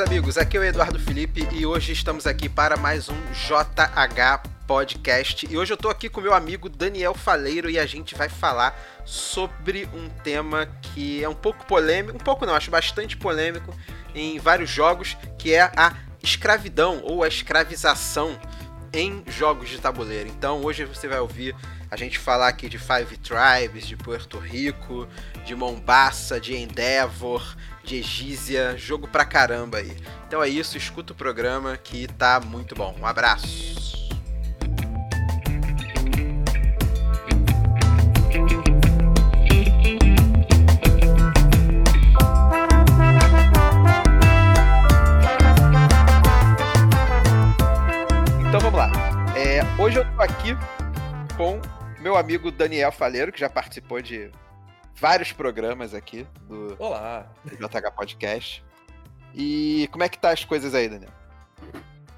meus amigos, aqui é o Eduardo Felipe e hoje estamos aqui para mais um JH Podcast. E hoje eu tô aqui com meu amigo Daniel Faleiro e a gente vai falar sobre um tema que é um pouco polêmico, um pouco não, acho bastante polêmico em vários jogos, que é a escravidão ou a escravização em jogos de tabuleiro. Então hoje você vai ouvir a gente falar aqui de Five Tribes, de Puerto Rico, de Mombasa, de Endeavor, de Egísia, jogo pra caramba aí. Então é isso, escuta o programa que tá muito bom. Um abraço. Então vamos lá. É, hoje eu tô aqui com meu amigo Daniel Faleiro, que já participou de vários programas aqui do, Olá. JH Podcast. E como é que tá as coisas aí, Daniel?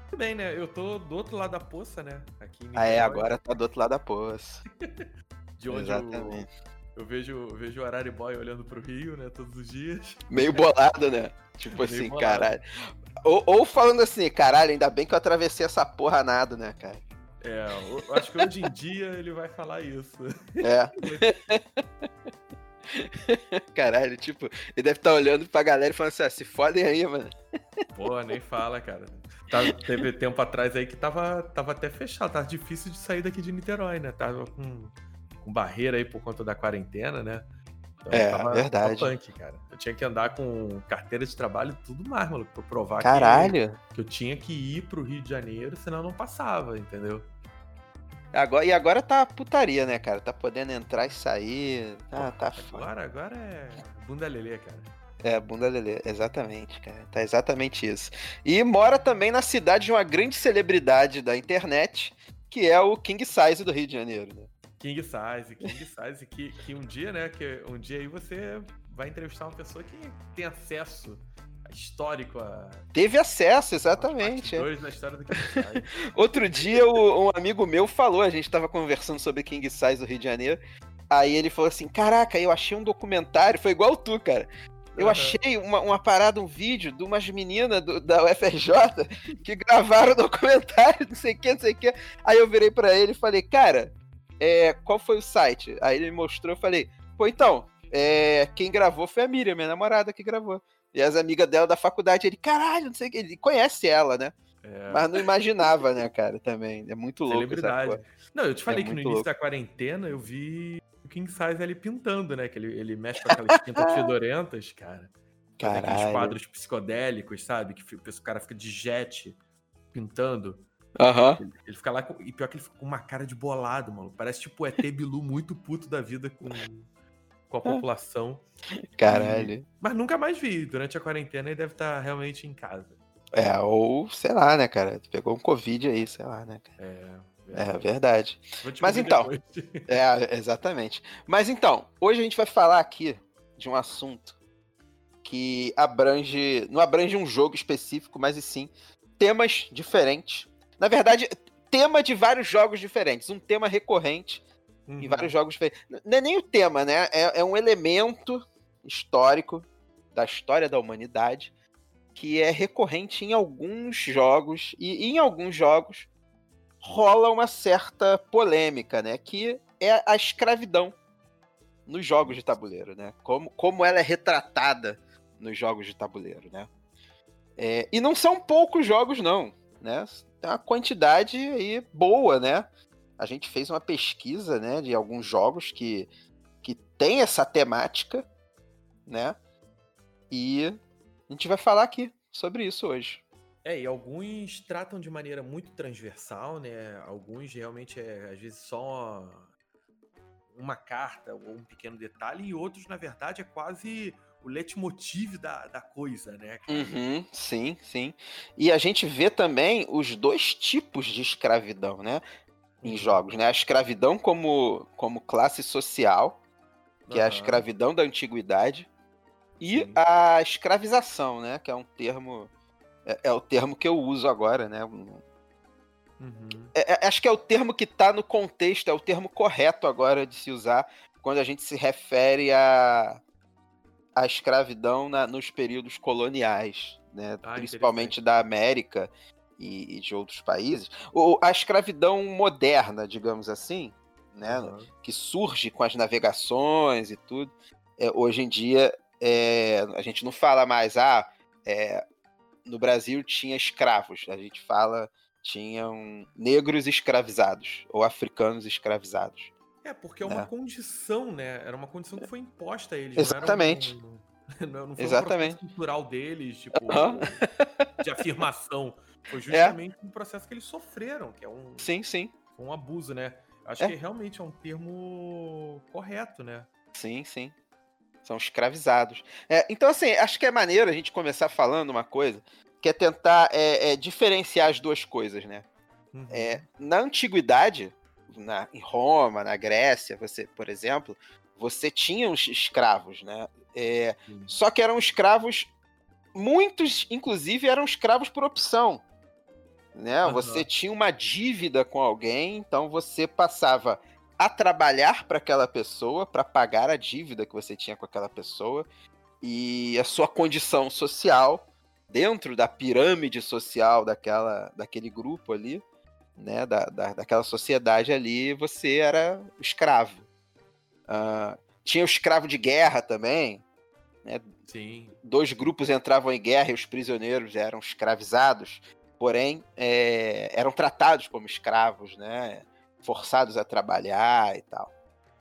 Tudo bem, né? Eu tô do outro lado da poça, né? Aqui Ah, é, agora tá do outro lado da poça. De onde eu, Exatamente. eu vejo, eu vejo o Arariboy olhando pro Rio, né? Todos os dias. Meio bolado, né? Tipo assim, bolado. caralho. Ou, ou falando assim, caralho, ainda bem que eu atravessei essa porra nada, né, cara? É, eu eu acho que hoje em dia ele vai falar isso. É. Caralho, tipo, ele deve estar olhando pra galera e falando assim, ah, se fodem aí, mano. Pô, nem fala, cara. Tá- teve tempo atrás aí que tava, tava até fechado, tava difícil de sair daqui de Niterói, né? Tava com, com barreira aí por conta da quarentena, né? Então, É, tava, verdade. tava punk, cara. Eu tinha que andar com carteira de trabalho e tudo mais, maluco, pra provar que- Caralho. que eu tinha que ir pro Rio de Janeiro, senão eu não passava, entendeu? Agora, e agora tá putaria, né, cara? Tá podendo entrar e sair. Tá, tá foda. Agora, agora é bunda lelê, cara. É, bunda lelê, exatamente, cara. Tá exatamente isso. E mora também na cidade de uma grande celebridade da internet, que é o King Size do Rio de Janeiro, né? King Size, King Size, que, que um dia, né, que um dia aí você vai entrevistar uma pessoa que tem acesso histórico a Teve acesso, exatamente. é. dois da história do King Size. Outro dia, o- um amigo meu falou, a gente tava conversando sobre King Size do Rio de Janeiro. Aí ele falou assim: Caraca, eu achei um documentário, foi igual tu, cara. Eu Aham. achei uma, uma parada, um vídeo de umas meninas do- da UFRJ que gravaram o documentário, não sei o que, não sei o que. Aí eu virei pra ele e falei, cara, é, qual foi o site? Aí ele me mostrou, eu falei, pô, então, é, quem gravou foi a Miriam, minha namorada que gravou. E as amigas dela da faculdade, ele, caralho, não sei o que, ele conhece ela, né? É, Mas não imaginava, né, cara, também. É muito louco celebridade. Não, eu te falei É que no início louco. da quarentena eu vi o King Size ali pintando, né? Que ele, ele mexe com aquelas tintas fedorentas, cara. Faz Aqueles Caralho. quadros psicodélicos, sabe? Que o cara fica de jet pintando. Aham. Ele- Ele fica lá com, e pior que ele fica com uma cara de bolado, mano. Parece tipo o ET Bilu muito puto da vida com, com a população. Caralho. Mas nunca mais vi. Durante a quarentena ele deve estar realmente em casa. É, ou, sei lá, né, cara? Pegou um Covid aí, sei lá, né, cara? É, É verdade. Vou te Mas então, depois. É, exatamente. Mas então, hoje a gente vai falar aqui de um assunto que abrange. Não abrange um jogo específico, mas e sim temas diferentes. Na verdade, tema de vários jogos diferentes. Um tema recorrente em Uhum. vários jogos diferentes. Não é nem o tema, né? É, é um elemento histórico da história da humanidade que é recorrente em alguns jogos e em alguns jogos rola uma certa polêmica, né? Que é a escravidão nos jogos de tabuleiro, né? Como, como ela é retratada nos jogos de tabuleiro, né? É, e não são poucos jogos, não, né? Tem uma quantidade aí boa, né? A gente fez uma pesquisa, né, de alguns jogos que, que tem essa temática, né? E a gente vai falar aqui sobre isso hoje. É, e alguns tratam de maneira muito transversal, né? Alguns realmente é, às vezes, só uma carta ou um pequeno detalhe, e outros, na verdade, é quase o leitmotiv da, da coisa, né? Uhum, sim, sim. E a gente vê também os dois tipos de escravidão, né? Em jogos, né? A escravidão como, como classe social, que é a escravidão da antiguidade, e Sim. a escravização, né? Que é um termo. É, é o termo que eu uso agora, né? Uhum. É- é- acho que é o termo que está no contexto, é o termo correto agora de se usar quando a gente se refere à à escravidão na- nos períodos coloniais né, ah, principalmente da América e, e, de outros países. O, a escravidão moderna, digamos assim, né, uhum. que surge com as navegações e tudo, é, hoje em dia é, a gente não fala mais, ah, é, no Brasil tinha escravos, a gente fala tinham negros escravizados ou africanos escravizados. É, porque é uma né? condição, né? Era uma condição que foi imposta a eles. Exatamente. Não, um, não foi Exatamente. um cultural deles, tipo, uhum. de afirmação. Foi é. justamente é. um processo que eles sofreram, que é um. Sim, sim. Um abuso, né? Acho é. que realmente é um termo correto, né? Sim, sim. São escravizados. É, então, assim, acho que é maneiro a gente começar falando uma coisa, que é tentar é, é diferenciar as duas coisas, né? Uhum. É, na antiguidade, na, em Roma, na Grécia, você, por exemplo, você tinha os escravos, né? Só que eram escravos, muitos, inclusive, eram escravos por opção. Né? Uhum. Você tinha uma dívida com alguém, então você passava a trabalhar para aquela pessoa, para pagar a dívida que você tinha com aquela pessoa, e a sua condição social dentro da pirâmide social daquela, daquele grupo ali, né, da, da, daquela sociedade ali, você era escravo. Uh, tinha o escravo de guerra também. Né? Sim. Dois grupos entravam em guerra e os prisioneiros eram escravizados, porém é, eram tratados como escravos, né? forçados a trabalhar e tal.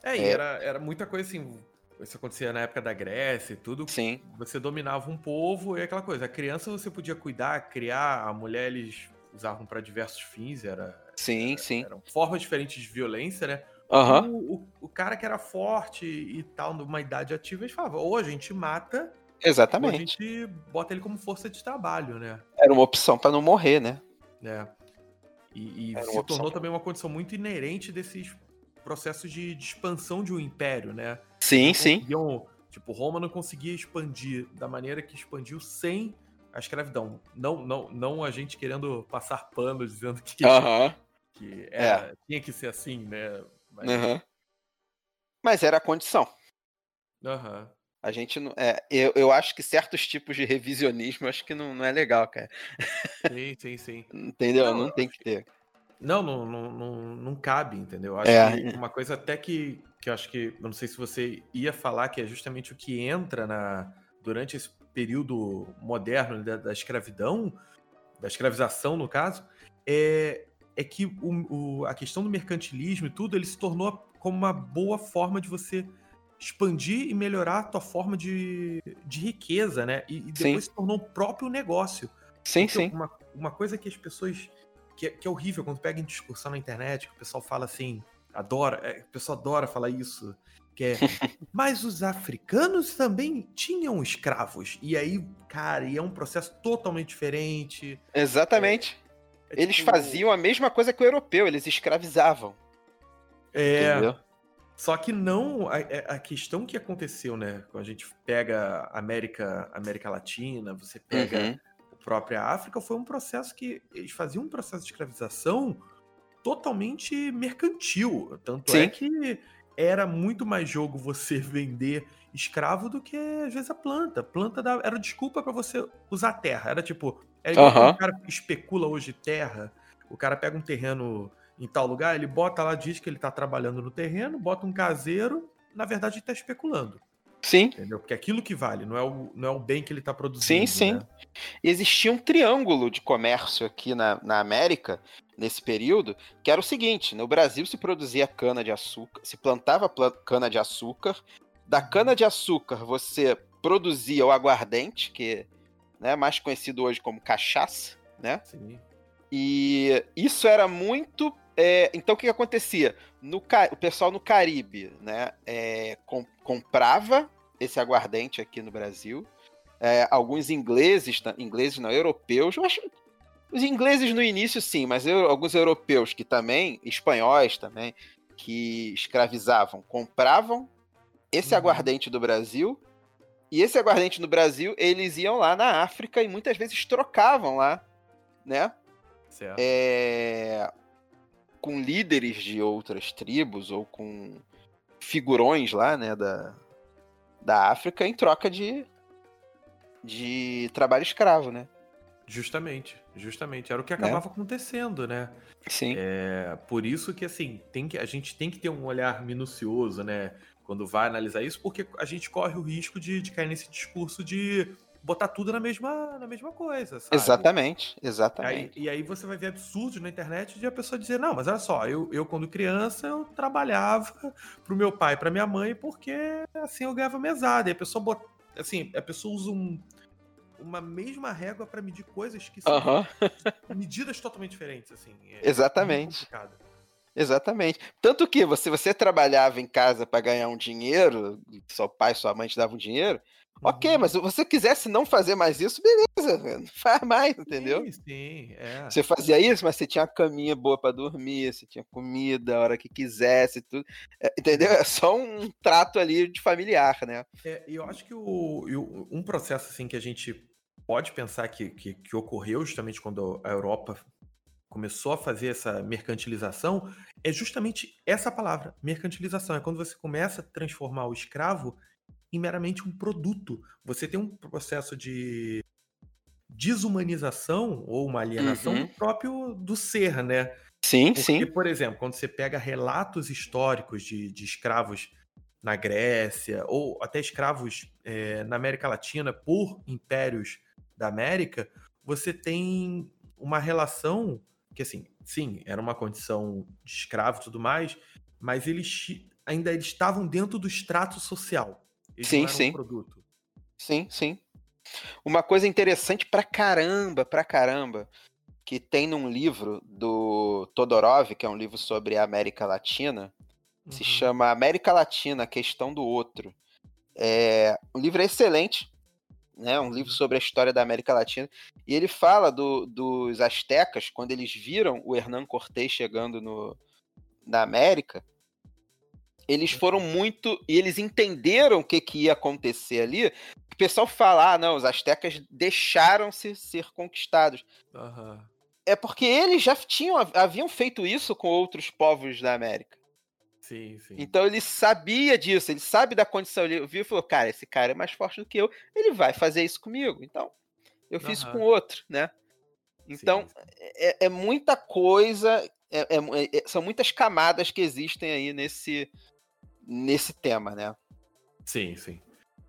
É, e é. Era, era muita coisa assim. Isso acontecia na época da Grécia e tudo. Sim. Você dominava um povo e aquela coisa. A criança você podia cuidar, criar, a mulher eles usavam para diversos fins, era. Sim, era, sim. Eram formas diferentes de violência, né? Uhum. O, o, o, cara que era forte e tal, numa idade ativa, eles falavam, ou a gente mata, Exatamente. ou a gente bota ele como força de trabalho, né? Era uma opção para não morrer, né? É. E, e se tornou também uma condição muito inerente desses processos de, de expansão de um império, né? Sim, sim. Tipo, Roma não conseguia expandir da maneira que expandiu sem a escravidão. Não, não, não a gente querendo passar pano dizendo que, que era, é. tinha que ser assim, né? Mas. Mas era a condição. Aham. A gente não. É, eu, eu acho que certos tipos de revisionismo acho que não, não é legal, cara. Sim, sim, sim. Entendeu? Não, não tem que ter. Não, não, não, não, não cabe, entendeu? Acho é. uma coisa até que, que eu acho que. Não sei se você ia falar, que é justamente o que entra na, durante esse período moderno da, da escravidão, da escravização, no caso, é, é que o, o, a questão do mercantilismo e tudo, ele se tornou como uma boa forma de você expandir e melhorar a tua forma de, de riqueza, né? E, e depois sim. se tornou um próprio negócio. Sim, Porque sim. Uma, uma coisa que as pessoas. Que, é, que é horrível quando pega em discussão na internet, que o pessoal fala assim, adora, é, o pessoal adora falar isso, que é, mas os africanos também tinham escravos. E aí, cara, e é um processo totalmente diferente. Exatamente. É, é eles tipo... faziam a mesma coisa que o europeu, eles escravizavam. É. Entendeu? Só que não a, é, a, questão que aconteceu, né? Quando a gente pega América, América Latina, você pega uhum. a própria África, foi um processo que eles faziam um processo de escravização totalmente mercantil. Tanto é Sim. é que era muito mais jogo você vender escravo do que às vezes a planta. Planta era desculpa para você usar terra. Era tipo, é uhum. o cara especula hoje terra. O cara pega um terreno em tal lugar, ele bota lá, diz que ele está trabalhando no terreno, bota um caseiro, na verdade ele está especulando. Sim. Entendeu? Porque aquilo que vale, não é o, não é o bem que ele está produzindo. Sim, sim. Né? Existia um triângulo de comércio aqui na, na América, nesse período, que era o seguinte: no Brasil se produzia cana-de-açúcar, se plantava cana-de-açúcar, da uhum. cana-de-açúcar você produzia o aguardente, que é né, mais conhecido hoje como cachaça, né? Sim. E isso era muito é, então o que, que acontecia? No, o pessoal no Caribe né, é, com, comprava esse aguardente aqui no Brasil. É, alguns ingleses, ingleses não, europeus, eu acho, os ingleses no início sim, mas eu, alguns europeus que também, espanhóis também, que escravizavam, compravam esse uhum. aguardente do Brasil, e esse aguardente no Brasil, eles iam lá na África e muitas vezes trocavam lá, né? Certo. É, com líderes de outras tribos ou com figurões lá, né, da, da África em troca de de trabalho escravo, né? Justamente, justamente. Era o que acabava né? acontecendo, né? Sim. É, por isso que, assim, tem que, a gente tem que ter um olhar minucioso, né? Quando vai analisar isso, porque a gente corre o risco de, de cair nesse discurso de botar tudo na mesma, na mesma coisa, sabe? Exatamente, exatamente. Aí, e aí você vai ver absurdos na internet de a pessoa dizer, não, mas olha só, eu, eu quando criança, eu trabalhava pro meu pai, pra minha mãe, porque assim eu ganhava mesada. E a pessoa bota, assim, a pessoa usa um, uma mesma régua para medir coisas que são medidas totalmente diferentes, assim. É Exatamente. Exatamente. Tanto que você, você trabalhava em casa para ganhar um dinheiro, seu pai, sua mãe te davam um dinheiro, Ok, uhum. mas se você quisesse não fazer mais isso, beleza, não faz mais, entendeu? Sim, sim, é. Você fazia isso, mas você tinha uma caminha boa para dormir, você tinha comida a hora que quisesse, tudo. É, entendeu? É só um trato ali de familiar, né? É, e eu acho que o, um processo assim que a gente pode pensar que, que, que ocorreu justamente quando a Europa começou a fazer essa mercantilização é justamente essa palavra, mercantilização. É quando você começa a transformar o escravo em meramente um produto. Você tem um processo de desumanização ou uma alienação uhum. próprio do ser, né? Sim, Porque, sim. por exemplo, quando você pega relatos históricos de, de escravos na Grécia, ou até escravos é, na América Latina por impérios da América, você tem uma relação que, assim, sim, era uma condição de escravo e tudo mais, mas eles ainda eles estavam dentro do extrato social. Eles sim, sim. Um produto. Sim, sim. Uma coisa interessante pra caramba, pra caramba, que tem num livro do Todorov, que é um livro sobre a América Latina, uhum. se chama América Latina, Questão do Outro. É, o livro é excelente, né? Um livro sobre a história da América Latina. E ele fala do, dos astecas, quando eles viram o Hernán Cortés chegando no, na América, eles foram muito. E eles entenderam o que, que ia acontecer ali. O pessoal fala, ah, não, os astecas deixaram-se ser conquistados. Uhum. É porque eles já tinham, haviam feito isso com outros povos da América. Sim, sim. Então ele sabia disso, ele sabe da condição. Ele viu e falou: cara, esse cara é mais forte do que eu, ele vai fazer isso comigo. Então, eu fiz uhum. com outro, né? Então, sim, sim. É, é, muita coisa, é, é, é, são muitas camadas que existem aí nesse, nesse tema, né? Sim, sim.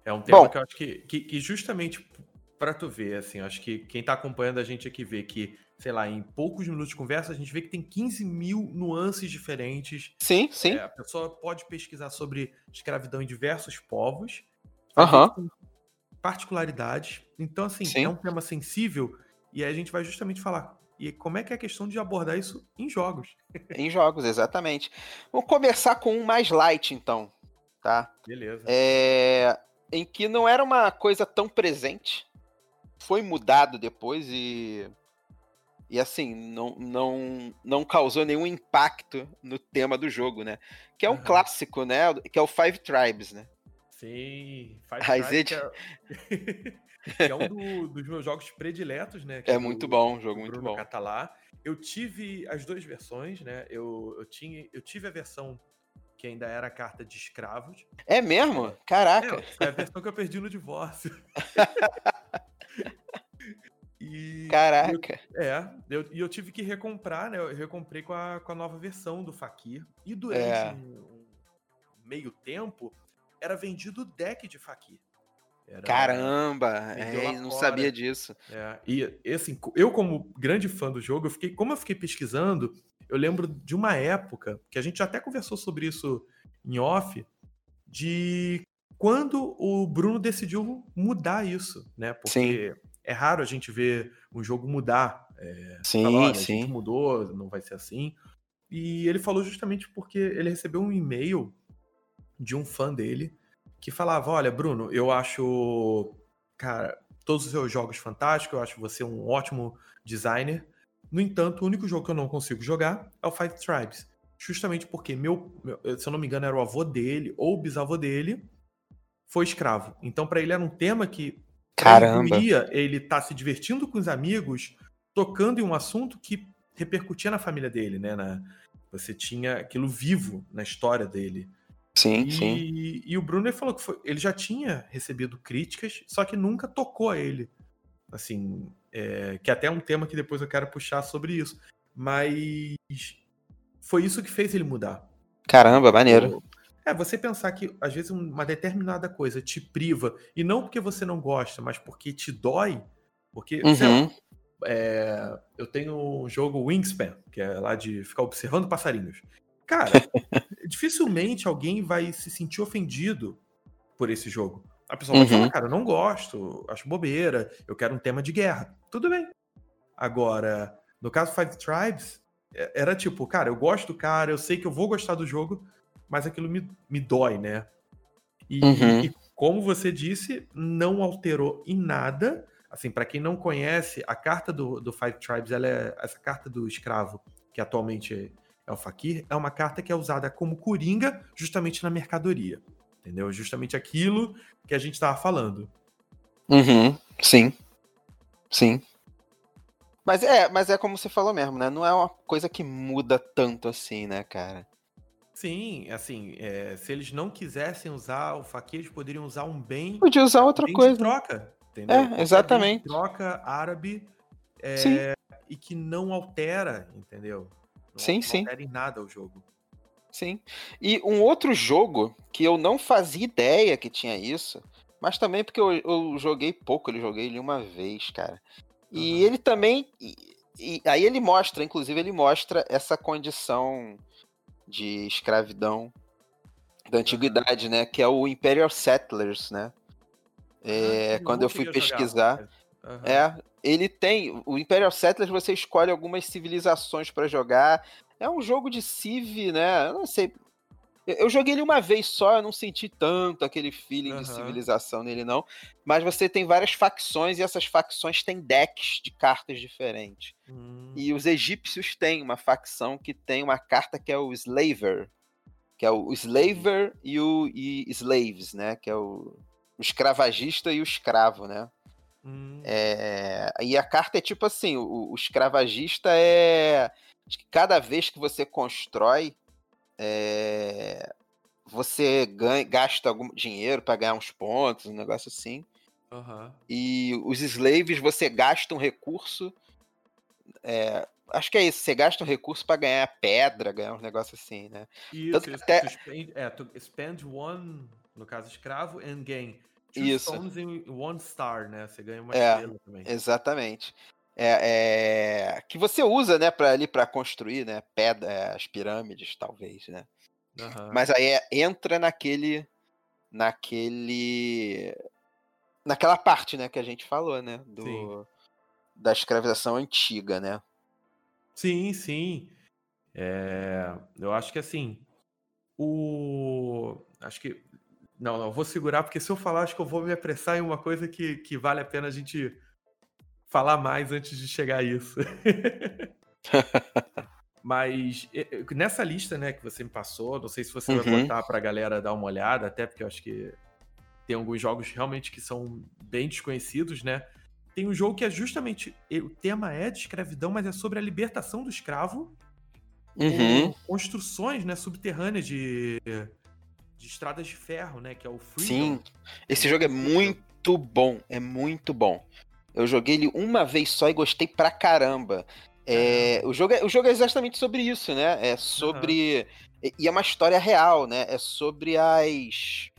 É um tema Bom, que eu acho que, que, que justamente para tu ver, assim, acho que quem tá acompanhando a gente aqui vê que, sei lá, em poucos minutos de conversa, a gente vê que tem 15 mil nuances diferentes. Sim, sim. É, a pessoa pode pesquisar sobre escravidão em diversos povos, uhum. particularidades. Então, assim, sim. é um tema sensível e aí a gente vai justamente falar e como é que é a questão de abordar isso em jogos? em jogos, exatamente. Vamos começar com um mais light, então, tá? Beleza. É... Em que não era uma coisa tão presente, foi mudado depois e e assim, não, não, não causou nenhum impacto no tema do jogo, né? Que é um uhum. clássico, né? Que é o Five Tribes, né? Sim, Five Tribes. É... que é um do, dos meus jogos prediletos, né? É, é muito bom, jogo muito Bruno bom. Catalá. Eu tive as duas versões, né? Eu, eu, tinha, eu tive a versão que ainda era a carta de escravos. É mesmo? Caraca! É, é a versão que eu perdi no divórcio. E Caraca! Eu, é, e eu, tive que recomprar, né? Eu recomprei com a, com a nova versão do Fakir. E durante é. um, um, meio tempo, era vendido o deck de Fakir. Era, Caramba, é, não fora. sabia disso. É, e assim, eu como grande fã do jogo, eu fiquei, como eu fiquei pesquisando, eu lembro de uma época que a gente até conversou sobre isso em off, de quando o Bruno decidiu mudar isso, né? Porque sim. É raro a gente ver um jogo mudar. É, sim, falar, sim. A gente mudou, não vai ser assim. E ele falou justamente porque ele recebeu um e-mail de um fã dele que falava: Olha, Bruno, eu acho, cara, todos os seus jogos fantásticos, eu acho você um ótimo designer. No entanto, o único jogo que eu não consigo jogar é o Five Tribes. Justamente porque meu, meu se eu não me engano, era o avô dele ou o bisavô dele foi escravo. Então, para ele era um tema que Caramba. ele tá se divertindo com os amigos, tocando em um assunto que repercutia na família dele, né? Na, você tinha aquilo vivo na história dele. Sim, e, sim. E o Bruno ele falou que foi, ele já tinha recebido críticas, só que nunca tocou a ele. Assim, é, que é até é um tema que depois eu quero puxar sobre isso. Mas foi isso que fez ele mudar. Caramba, maneiro. É, você pensar que às vezes uma determinada coisa te priva, e não porque você não gosta, mas porque te dói, porque, uhum. lá, é, eu tenho um jogo Wingspan, que é lá de ficar observando passarinhos. Cara, dificilmente alguém vai se sentir ofendido por esse jogo. A pessoa vai falar, uhum. cara, eu não gosto, acho bobeira, eu quero um tema de guerra. Tudo bem. Agora, no caso Five Tribes, é, era tipo, cara, eu gosto do cara, eu sei que eu vou gostar do jogo, mas aquilo me, me dói, né? E, uhum. e como você disse, não alterou em nada. Assim, para quem não conhece, a carta do, do Five Tribes, ela é essa carta do escravo, que atualmente é o Fakir, é uma carta que é usada como coringa justamente na mercadoria. Entendeu? Justamente aquilo que a gente estava falando. Uhum, sim. Sim. Mas é, mas é como você falou mesmo, né? Não é uma coisa que muda tanto assim, né, cara? Sim, assim, é, se eles não quisessem usar o Fakir, eles poderiam usar um bem. Podia usar outra bem coisa. De troca, entendeu? É, exatamente. troca árabe é, e que não altera, entendeu? Não, sim, não sim. altera em nada o jogo. Sim. E um outro jogo que eu não fazia ideia que tinha isso, mas também porque eu, eu joguei pouco, eu joguei ele uma vez, cara. E uhum. ele também. E, e, aí ele mostra, inclusive, ele mostra essa condição de escravidão da antiguidade, né? Que é o Imperial Settlers, né? É, ah, quando eu fui pesquisar. Uhum. É, ele tem. O Imperial Settlers você escolhe algumas civilizações para jogar. É um jogo de Civ, né? Eu não sei. Eu joguei ele uma vez só, eu não senti tanto aquele feeling uhum. de civilização nele, não. Mas você tem várias facções e essas facções têm decks de cartas diferentes. Uhum. E os egípcios têm uma facção que tem uma carta que é o Slaver, que é o Slaver e o e Slaves, né? Que é o, o escravagista e o escravo, né? Uhum. É, e a carta é tipo assim: o, o escravagista é. Cada vez que você constrói é, você ganha, gasta algum dinheiro para ganhar uns pontos, um negócio assim. Uhum. E os slaves, você gasta um recurso. É, acho que é isso, você gasta um recurso para ganhar pedra, ganhar uns negócios assim, né? Isso, Tanto isso até... spend, é, tu spend one, no caso escravo, and gain two isso. stones in one star, né? Você ganha uma é, estrela também. Exatamente é, é, que você usa, né, para ali para construir, né, pedra, é, as pirâmides, talvez, né. Uhum. Mas aí é, entra naquele, naquele, naquela parte, né, que a gente falou, né, do sim. da escravização antiga, né. Sim, sim. É, eu acho que assim, o, acho que não, não, vou segurar porque se eu falar, acho que eu vou me apressar em uma coisa que, que vale a pena a gente falar mais antes de chegar a isso. Mas nessa lista, né, que você me passou, não sei se você uhum. vai botar pra galera dar uma olhada, até porque eu acho que tem alguns jogos realmente que são bem desconhecidos, né? Tem um jogo que é justamente. O tema é de escravidão, mas é sobre a libertação do escravo. Uhum. Construções né, subterrâneas de, de estradas de ferro, né? Que é o Freedom. Sim. Esse jogo é muito bom. É muito bom. Eu joguei ele uma vez só e gostei pra caramba. É, o, jogo é, o jogo é exatamente sobre isso, né? É sobre. Uhum. E é uma história real, né? É sobre as.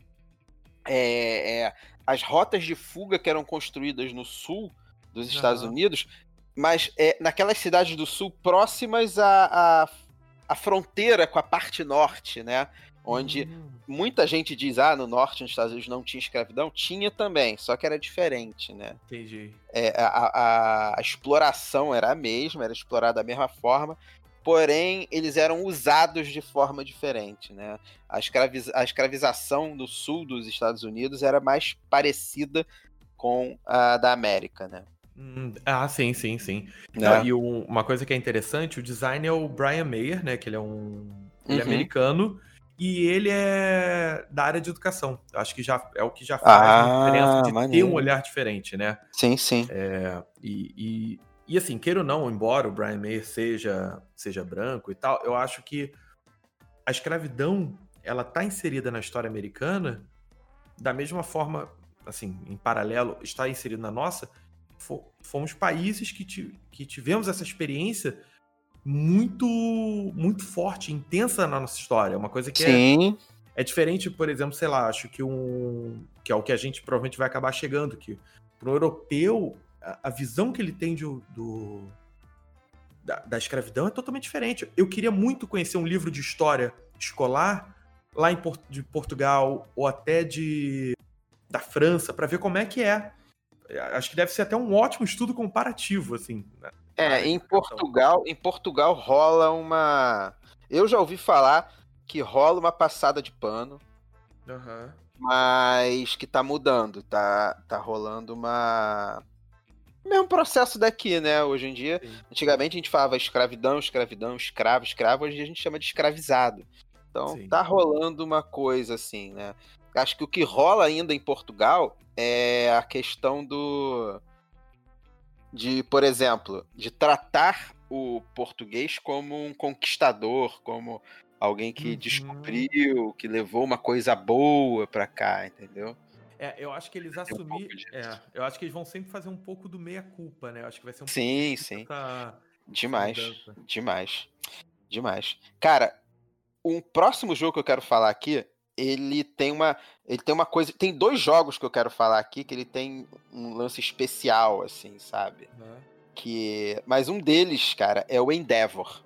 É, é, as rotas de fuga que eram construídas no sul dos Estados uhum. Unidos, mas é, naquelas cidades do sul próximas à, à, à fronteira com a parte norte, né? Onde uhum. muita gente diz, ah, no norte, nos Estados Unidos não tinha escravidão, tinha também, só que era diferente, né? Entendi. É, a, a, a, exploração era a mesma, era explorada da mesma forma, porém eles eram usados de forma diferente, né? A, escraviz, a escravização do sul dos Estados Unidos era mais parecida com a da América, né? Hum, ah, sim, sim, sim. É. Ah, e um, uma coisa que é interessante, o design é o Brian Mayer, né? Que ele é um ele é uhum. americano e ele é da área de educação. Acho que já é o que já faz ah, a diferença de maneiro. ter um olhar diferente, né? Sim, sim. É, e, e, e, assim, queira ou não, embora o Brian Mayer seja, seja branco e tal, eu acho que a escravidão ela está inserida na história americana da mesma forma, assim, em paralelo, está inserido na nossa, fomos países que, que tivemos essa experiência muito muito forte, intensa na nossa história. Uma coisa que é Sim. é, é diferente, por exemplo, sei lá, acho que um. que é o que a gente provavelmente vai acabar chegando, que para o europeu, a, a, visão que ele tem de, do, da, da, escravidão é totalmente diferente. Eu queria muito conhecer um livro de história escolar lá em de Portugal ou até de da França para ver como é que é. Acho que deve ser até um ótimo estudo comparativo, assim. Né? É, em Portugal, em Portugal rola uma. Eu já ouvi falar que rola uma passada de pano. Uhum. Mas que tá mudando, tá, tá rolando uma. Mesmo processo daqui, né? Hoje em dia. Sim. Antigamente a gente falava escravidão, escravidão, escravo, escravo, hoje em dia a gente chama de escravizado. Então Sim. tá rolando uma coisa assim, né? Acho que o que rola ainda em Portugal é a questão do de, por exemplo, de tratar o português como um conquistador, como alguém que uhum. descobriu, que levou uma coisa boa para cá, entendeu? É, eu acho que eles assumiram. Um é, eu acho que eles vão sempre fazer um pouco do meia-culpa, né? Eu acho que vai ser um Sim, sim. Demais. Demais. Demais. Cara, um próximo jogo que eu quero falar aqui, ele tem uma. Ele tem uma coisa. Tem dois jogos que eu quero falar aqui que ele tem um lance especial, assim, sabe? Uhum. Que. Mas um deles, cara, é o Endeavor.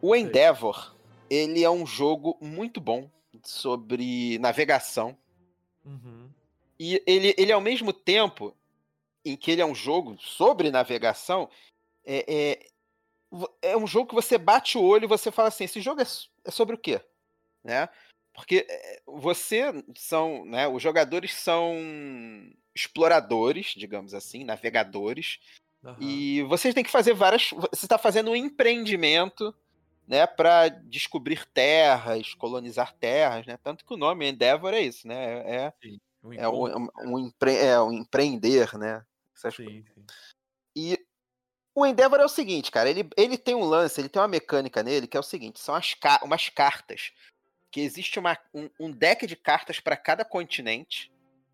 O Endeavor, ele é um jogo muito bom sobre navegação. Uhum. E ele, ele, ao mesmo tempo em que ele é um jogo sobre navegação, é, é, é um jogo que você bate o olho e você fala assim: esse jogo é, é sobre o quê? Né? Porque eh, você são, né, os jogadores são exploradores, digamos assim, navegadores, uhum. e vocês têm que fazer várias. Você está fazendo um empreendimento, né, para descobrir terras, colonizar terras, né? Tanto que o nome Endeavor é isso, né? É, sim, um é, um, um, empre, é um empreender, né? Sim, sim. E o Endeavor é o seguinte, cara, ele, ele tem um lance, ele tem uma mecânica nele que é o seguinte: são as umas cartas. Que existe uma, um, um deck de cartas para cada continente,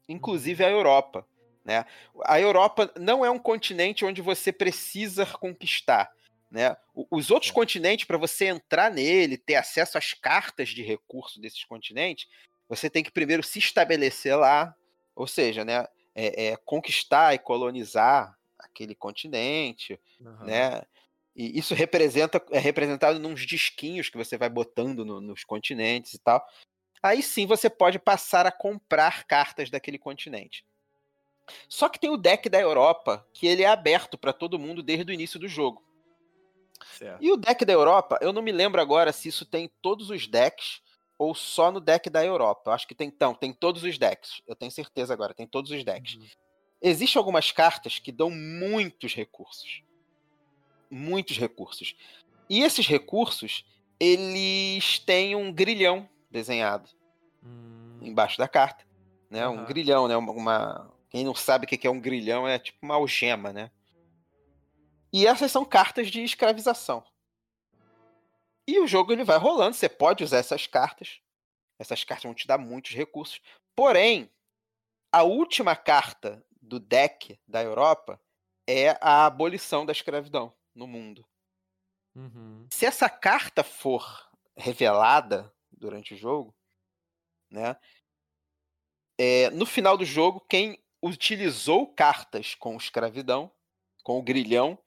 inclusive uhum. a Europa. Né? A Europa não é um continente onde você precisa conquistar. Né? Os outros continentes, para você entrar nele, ter acesso às cartas de recurso desses continentes, você tem que primeiro se estabelecer lá, ou seja, né, é, é, conquistar e colonizar aquele continente, uhum. né? E isso representa é representado nos disquinhos que você vai botando no, nos continentes e tal. Aí sim você pode passar a comprar cartas daquele continente. Só que tem o deck da Europa, que ele é aberto para todo mundo desde o início do jogo. Certo. E o deck da Europa, eu não me lembro agora se isso tem todos os decks ou só no deck da Europa. Eu acho que tem, então, tem todos os decks. Eu tenho certeza agora, tem todos os decks. Uhum. Existem algumas cartas que dão muitos recursos. Muitos recursos. E esses recursos, eles têm um grilhão desenhado hum. embaixo da carta. Né? Uhum. Um grilhão, né? Uma, uma, Quem não sabe o que é um grilhão é tipo uma algema, né? E essas são cartas de escravização. E o jogo ele vai rolando, você pode usar essas cartas. Essas cartas vão te dar muitos recursos. Porém, a última carta do deck da Europa é a abolição da escravidão no mundo. Uhum. Se essa carta for revelada durante o jogo, né? É, no final do jogo, quem utilizou cartas com escravidão, com o grilhão,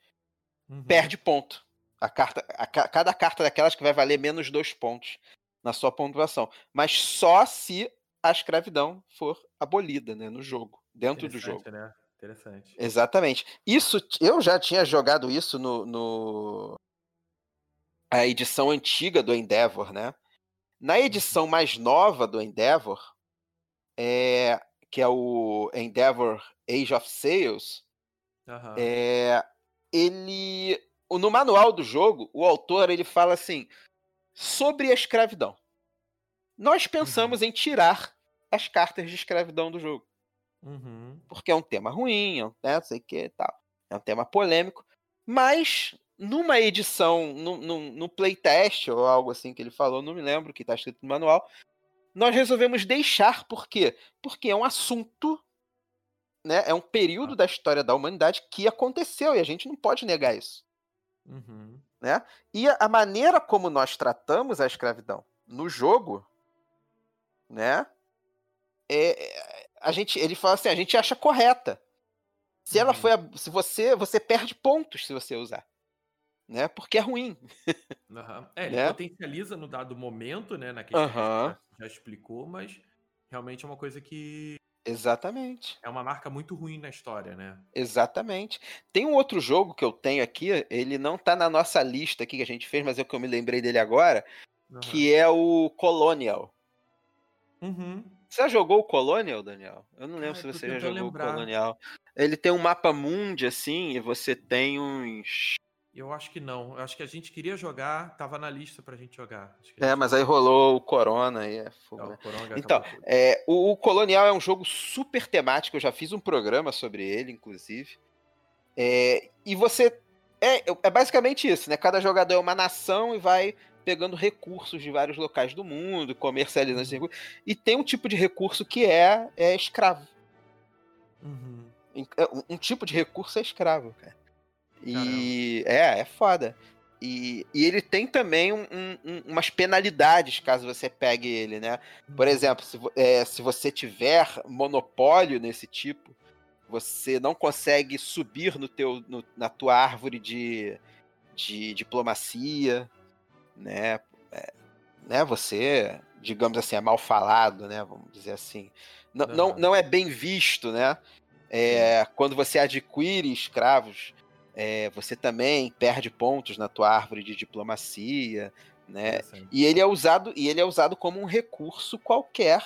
uhum. perde ponto. A carta, a, cada carta daquelas que vai valer menos dois pontos na sua pontuação. Mas só se a escravidão for abolida né, no jogo dentro do jogo. Né? Interessante. Exatamente. Isso, eu já tinha jogado isso no, no, a edição antiga do Endeavor, né? Na uhum. edição mais nova do Endeavor, é, que é o Endeavor Age of Sales, uhum. é, ele, no manual do jogo, o autor ele fala assim sobre a escravidão. Nós pensamos uhum. em tirar as cartas de escravidão do jogo. Uhum. Porque é um tema ruim, é né, sei que tal. É um tema polêmico. Mas numa edição, no, no, no, playtest ou algo assim que ele falou, não me lembro que está escrito no manual, nós resolvemos deixar, por quê? Porque é um assunto, né? É um período da história da humanidade que aconteceu e a gente não pode negar isso. Uhum. Né? E a maneira como nós tratamos a escravidão no jogo, né? É, a gente, ele fala assim, a gente acha correta. Se ela uhum. foi, a, se você, você perde pontos se você usar né? Porque é ruim. Uhum. É, ele né? potencializa no dado momento, né? Na questão uhum. que já, já explicou, mas realmente é uma coisa que Exatamente. É uma marca muito ruim na história, né? Exatamente. Tem um outro jogo que eu tenho aqui, ele não tá na nossa lista aqui que a gente fez, mas é o que eu me lembrei dele agora, uhum. que é o Colonial. Uhum. Você já jogou o Colonial, Daniel? Eu não lembro se você já jogou lembrar. o Colonial. Ele tem um mapa mundi, assim, e você tem uns eu acho que não. Eu acho que a gente queria jogar, tava na lista pra gente jogar. é, mas aí rolou o Corona e é fogo, né? Então, é, o, o, Colonial é um jogo super temático, eu já fiz um programa sobre ele, inclusive. É, e você. É, é basicamente isso, né? Cada jogador é uma nação e vai pegando recursos de vários locais do mundo, comercializando esses uhum. recursos. E tem um tipo de recurso que é, é escravo. Uhum. É, um, um tipo de recurso é escravo, cara. E Caramba. é, é foda. E, e ele tem também um, um, umas penalidades caso você pegue ele, né? Por uhum. exemplo, se, é, se você tiver monopólio nesse tipo, você não consegue subir no teu, no, na tua árvore de, de diplomacia, né? É, né? Você, digamos assim, é mal falado, né? Vamos dizer assim. Não, não, não é bem visto, né? É, quando você adquire escravos, é, você também perde pontos na tua árvore de diplomacia, né? E ele é usado e ele é usado como um recurso qualquer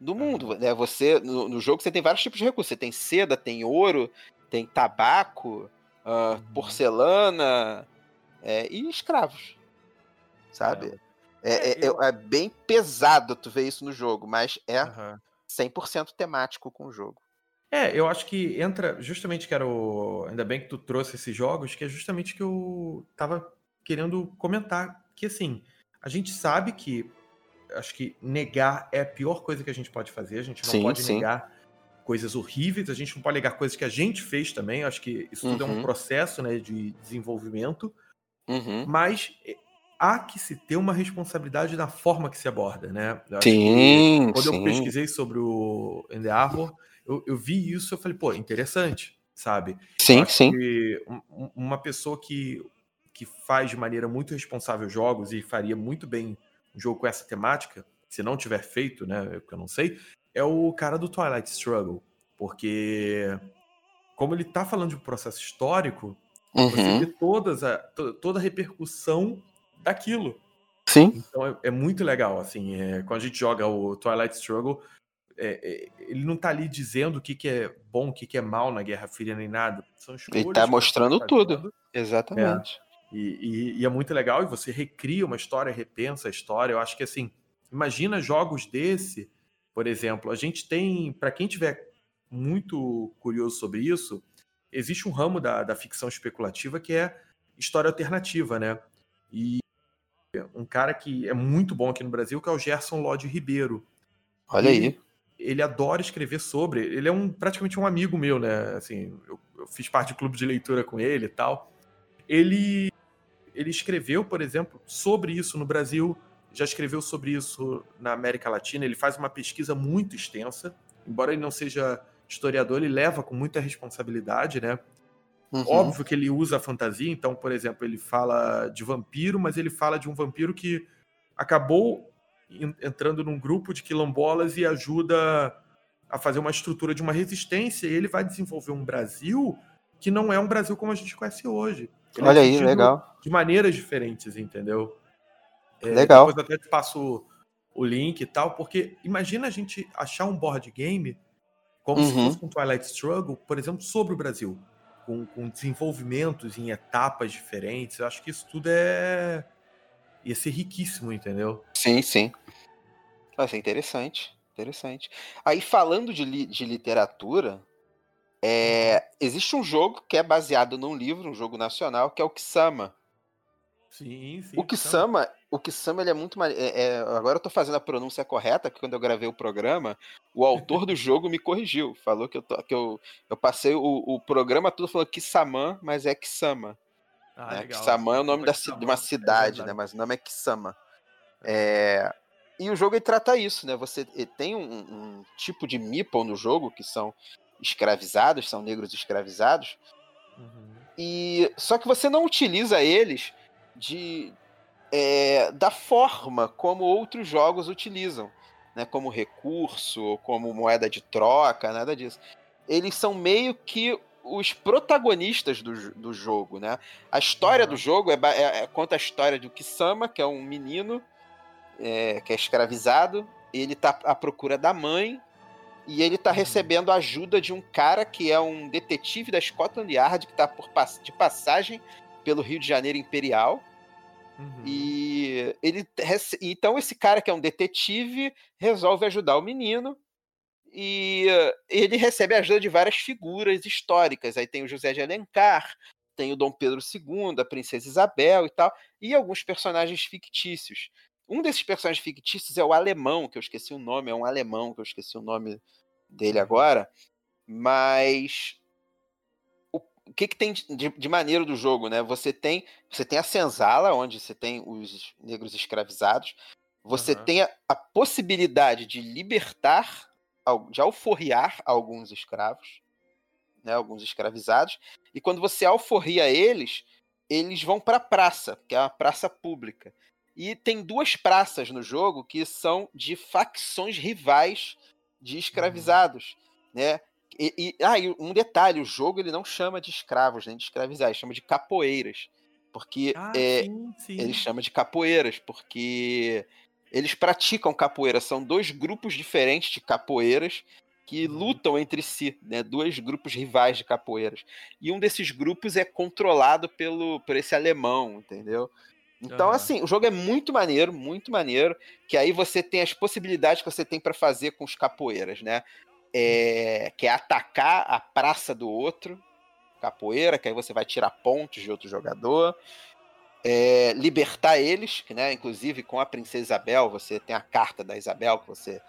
do mundo, né? Você no, no, jogo você tem vários tipos de recursos. Você tem seda, tem ouro, tem tabaco, uh, uhum. porcelana é, e escravos, sabe? É, é, é, é, é, bem pesado tu ver isso no jogo, mas é uhum. 100% temático com o jogo. É, eu acho que entra justamente que era o. Ainda bem que tu trouxe esses jogos, que é justamente que eu tava querendo comentar. Que assim, a gente sabe que acho que negar é a pior coisa que a gente pode fazer. A gente não sim, pode sim. negar coisas horríveis, a gente não pode negar coisas que a gente fez também. Acho que isso tudo uhum. é um uhum. processo né, de desenvolvimento. Uhum. Mas há que se ter uma responsabilidade na forma que se aborda, né? sim, quando sim. eu pesquisei sobre o Ender Armor, eu, eu vi isso eu falei, pô, interessante, sabe? Sim, sim. uma pessoa que, que faz de maneira muito responsável jogos e faria muito bem um jogo com essa temática, se não tiver feito, né, porque eu não sei, é o cara do Twilight Struggle. Porque, como ele tá falando de um processo histórico, uhum. você vê todas a, toda a repercussão daquilo. Sim. Então é, é muito legal, assim, é, quando a gente joga o Twilight Struggle, é, é, ele não tá ali dizendo o que, que é bom, o que, que é mal na Guerra Fria, nem nada. São escolhas. Ele tá mostrando tá tudo. Exatamente. É. E, e, e, é muito legal, e você recria uma história, repensa a história. Eu acho que assim, imagina jogos desse, por exemplo, a gente tem, para quem tiver muito curioso sobre isso, existe um ramo da, da ficção especulativa que é história alternativa, né? E um cara que é muito bom aqui no Brasil, que é o Gerson Lodge Ribeiro. Olha aí ele adora escrever sobre. Ele é um praticamente um amigo meu, né? Assim, eu, eu fiz parte do clube de leitura com ele e tal. Ele ele escreveu, por exemplo, sobre isso no Brasil, já escreveu sobre isso na América Latina. Ele faz uma pesquisa muito extensa, embora ele não seja historiador, ele leva com muita responsabilidade, né? Uhum. Óbvio que ele usa a fantasia, então, por exemplo, ele fala de vampiro, mas ele fala de um vampiro que acabou entrando num grupo de quilombolas e ajuda a fazer uma estrutura de uma resistência. E ele vai desenvolver um Brasil que não é um Brasil como a gente conhece hoje. Ele Olha é aí, legal. De maneiras diferentes, entendeu? É, legal. Depois até te passo o link e tal, porque imagina a gente achar um board game como uhum. se fosse um Twilight Struggle, por exemplo, sobre o Brasil, com, com desenvolvimentos em etapas diferentes. Eu acho que isso tudo é ia ser riquíssimo, entendeu? Sim, sim. Vai ser interessante. Interessante. Aí, falando de, li de literatura, É, existe um jogo que é baseado num livro, um jogo nacional, que é o Kisama. Sim, sim. O Kisama, o Kisama ele é muito mais. É, é, agora eu tô fazendo a pronúncia correta, porque quando eu gravei o programa, o autor do jogo me corrigiu. Falou que eu, tô, que eu, eu passei o, o programa todo falando Kisaman, mas é Kisama. Ah, né? Kisama é o nome da, de uma é cidade, é né? Mas o nome é Kisama. É, e o jogo ele trata isso, né? Você tem um, um, tipo de meeple no jogo, que são escravizados, são negros escravizados. Uhum. E só que você não utiliza eles de é, da forma como outros jogos utilizam, né? Como recurso, como moeda de troca, nada disso. Eles são meio que os protagonistas do, do jogo, né? A história uhum. do jogo é, é, é, conta a história do Kisama, que é um menino é, que é escravizado. Ele tá à procura da mãe e ele tá uhum. recebendo ajuda de um cara que é um detetive da Scotland Yard que tá por, de passagem pelo Rio de Janeiro Imperial. Uhum. E ele então esse cara que é um detetive resolve ajudar o menino e ele recebe a ajuda de várias figuras históricas. Aí tem o José de Alencar, tem o Dom Pedro II, a Princesa Isabel e tal, e alguns personagens fictícios. Um desses personagens fictícios é o alemão, que eu esqueci o nome, é um alemão, que eu esqueci o nome dele uhum. agora. Mas o, que, que tem de, de, maneiro do jogo, né? Você tem, você tem a senzala, onde você tem os negros escravizados. Você uhum. tem a, a possibilidade de libertar, de alforriar alguns escravos, né, alguns escravizados, e quando você alforria eles, eles vão para a praça, que é uma praça pública. E tem duas praças no jogo que são de facções rivais de escravizados, uhum. né? E, e, ah, e um detalhe, o jogo ele não chama de escravos, nem de escravizados, chama de capoeiras. Porque ah, é, sim, sim. ele chama de capoeiras, porque eles praticam capoeira. São dois grupos diferentes de capoeiras que uhum. lutam entre si, né? Dois grupos rivais de capoeiras. E um desses grupos é controlado pelo por esse alemão, entendeu? Então, uhum. assim, o jogo é muito maneiro, muito maneiro. Que aí você tem as possibilidades que você tem para fazer com os capoeiras, né? É, que é atacar a praça do outro, capoeira, que aí você vai tirar pontos de outro jogador. É, libertar eles, né, inclusive com a princesa Isabel, você tem a carta da Isabel que você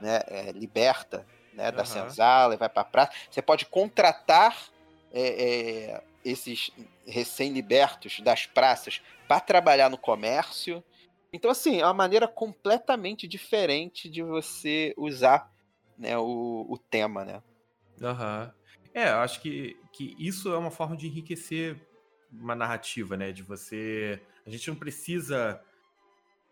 né, é, liberta né, da uhum. senzala e vai para a praça. Você pode contratar é, é esses recém-libertos das praças para trabalhar no comércio. Então, assim, é uma maneira completamente diferente de você usar né, o, o tema, né? Aham. Uhum. É, eu acho que, que isso é uma forma de enriquecer uma narrativa, né? De você. A gente não precisa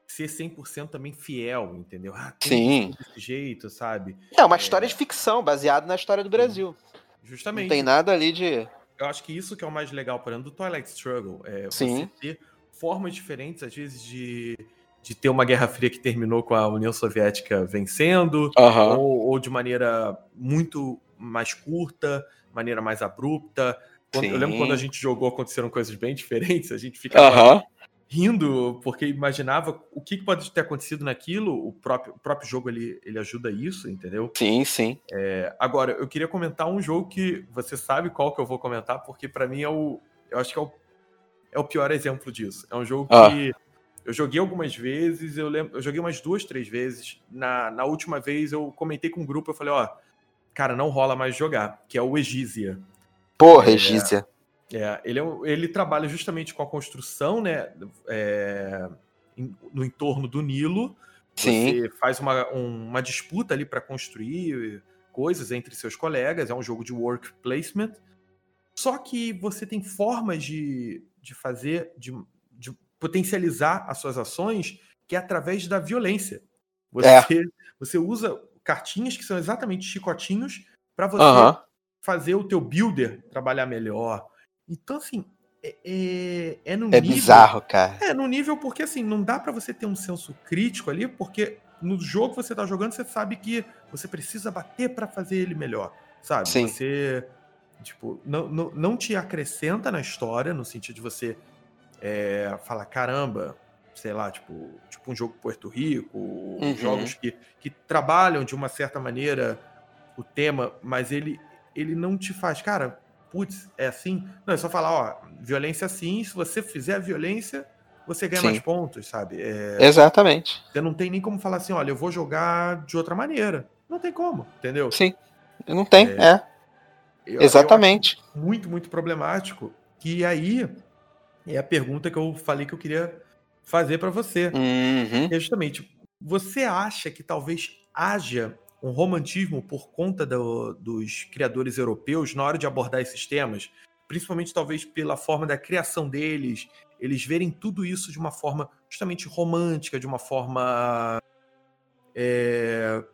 ser 100% também fiel, entendeu? Ah, Sim. Desse jeito, sabe? É uma é... história de ficção, baseada na história do Brasil. Justamente. Não tem nada ali de eu acho que isso que é o mais legal, por exemplo, do Twilight Struggle. É Sim. você ter formas diferentes, às vezes, de, de ter uma Guerra Fria que terminou com a União Soviética vencendo, uhum. ou, ou, de maneira muito mais curta, maneira mais abrupta. Quando, eu lembro quando a gente jogou, aconteceram coisas bem diferentes, a gente ficava uhum rindo, porque imaginava o que pode ter acontecido naquilo. O próprio, o próprio jogo ele, ele ajuda isso, entendeu? Sim, sim. É, agora, eu queria comentar um jogo que você sabe qual que eu vou comentar, porque para mim é o. Eu acho que é o, é o pior exemplo disso. É um jogo ah. que eu joguei algumas vezes, eu lembro, eu joguei umas duas, três vezes. Na, na última vez eu comentei com um grupo, eu falei, ó, cara, não rola mais jogar, que é o Egízia. Porra, é, Egízia. É, ele, é, ele trabalha justamente com a construção, né, é, no entorno do Nilo. Sim. Você faz uma, um, uma disputa ali para construir coisas entre seus colegas. É um jogo de work placement. Só que você tem formas de, de fazer, de potencializar as suas ações que é através da violência. Você, é. você usa cartinhas que são exatamente chicotinhos para você fazer o teu builder trabalhar melhor, então, assim, é, é, é no é nível. bizarro, cara. É no nível porque, assim, não dá para você ter um senso crítico ali, porque no jogo que você tá jogando, você sabe que você precisa bater para fazer ele melhor, sabe? Sim. Você, tipo, não, não, não te acrescenta na história, no sentido de você é, falar, caramba, sei lá, tipo, tipo um jogo Porto Rico, uhum. jogos que, que trabalham de uma certa maneira o tema, mas ele ele não te faz, cara, putz, é assim. Não, é só falar, ó, violência assim, se você fizer a violência, você ganha Sim. mais pontos, sabe? É, Exatamente. Você não tem nem como falar assim, olha, eu vou jogar de outra maneira. Não tem como, entendeu? Sim. Não tem, é. é. Eu, Exatamente. Eu muito, muito problemático. Que aí é a pergunta que eu falei que eu queria fazer para você. Uhum. É justamente, você acha que talvez haja um romantismo por conta do, dos criadores europeus na hora de abordar esses temas? Principalmente, talvez, pela forma da criação deles, eles verem tudo isso de uma forma justamente romântica, de uma forma é,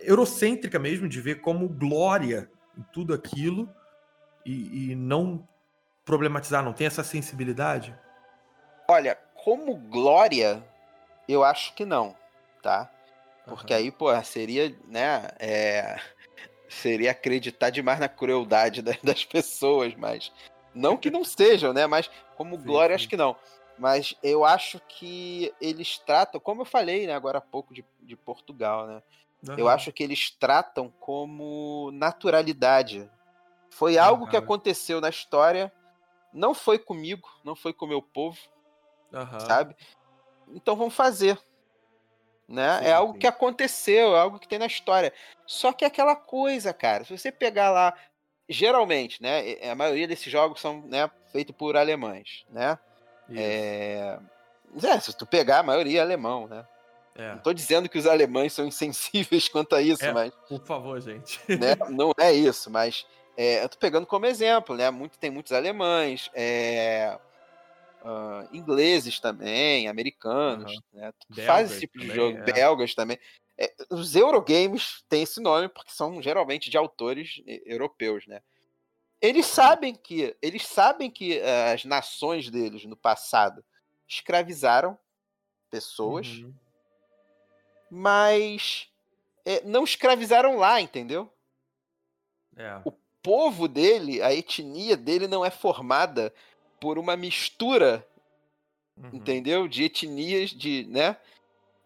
eurocêntrica mesmo, de ver como glória em tudo aquilo e, e não problematizar, não tem essa sensibilidade? Olha, como glória, eu acho que não, tá? Porque uhum. aí, pô, seria, né, é, seria acreditar demais na crueldade das pessoas, mas não que não sejam, né? Mas como sim, glória, sim. acho que não. Mas eu acho que eles tratam, como eu falei, né, agora há pouco de, de Portugal, né? Uhum. Eu acho que eles tratam como naturalidade. Foi algo uhum. que aconteceu na história, não foi comigo, não foi com o meu povo, uhum. sabe? Então vamos fazer. Né? Sim, é algo sim. que aconteceu, é algo que tem na história. Só que é aquela coisa, cara. Se você pegar lá geralmente, né, a maioria desses jogos são né, feitos por alemães, né? É... é... se tu pegar, a maioria é alemão, né? É. Não tô dizendo que os alemães são insensíveis quanto a isso, é, mas... Por favor, gente. Né, não é isso, mas é, eu tô pegando como exemplo, né? Muito, tem muitos alemães, é, uh, ingleses também, americanos, uhum. né? Faz esse tipo de também, jogo, é. belgas também. É, os Eurogames têm esse nome porque são geralmente de autores europeus, né? Eles sabem que eles sabem que uh, as nações deles no passado escravizaram pessoas, uhum. mas é, não escravizaram lá, entendeu? É. O povo dele, a etnia dele não é formada por uma mistura, uhum. entendeu? De etnias, de, né?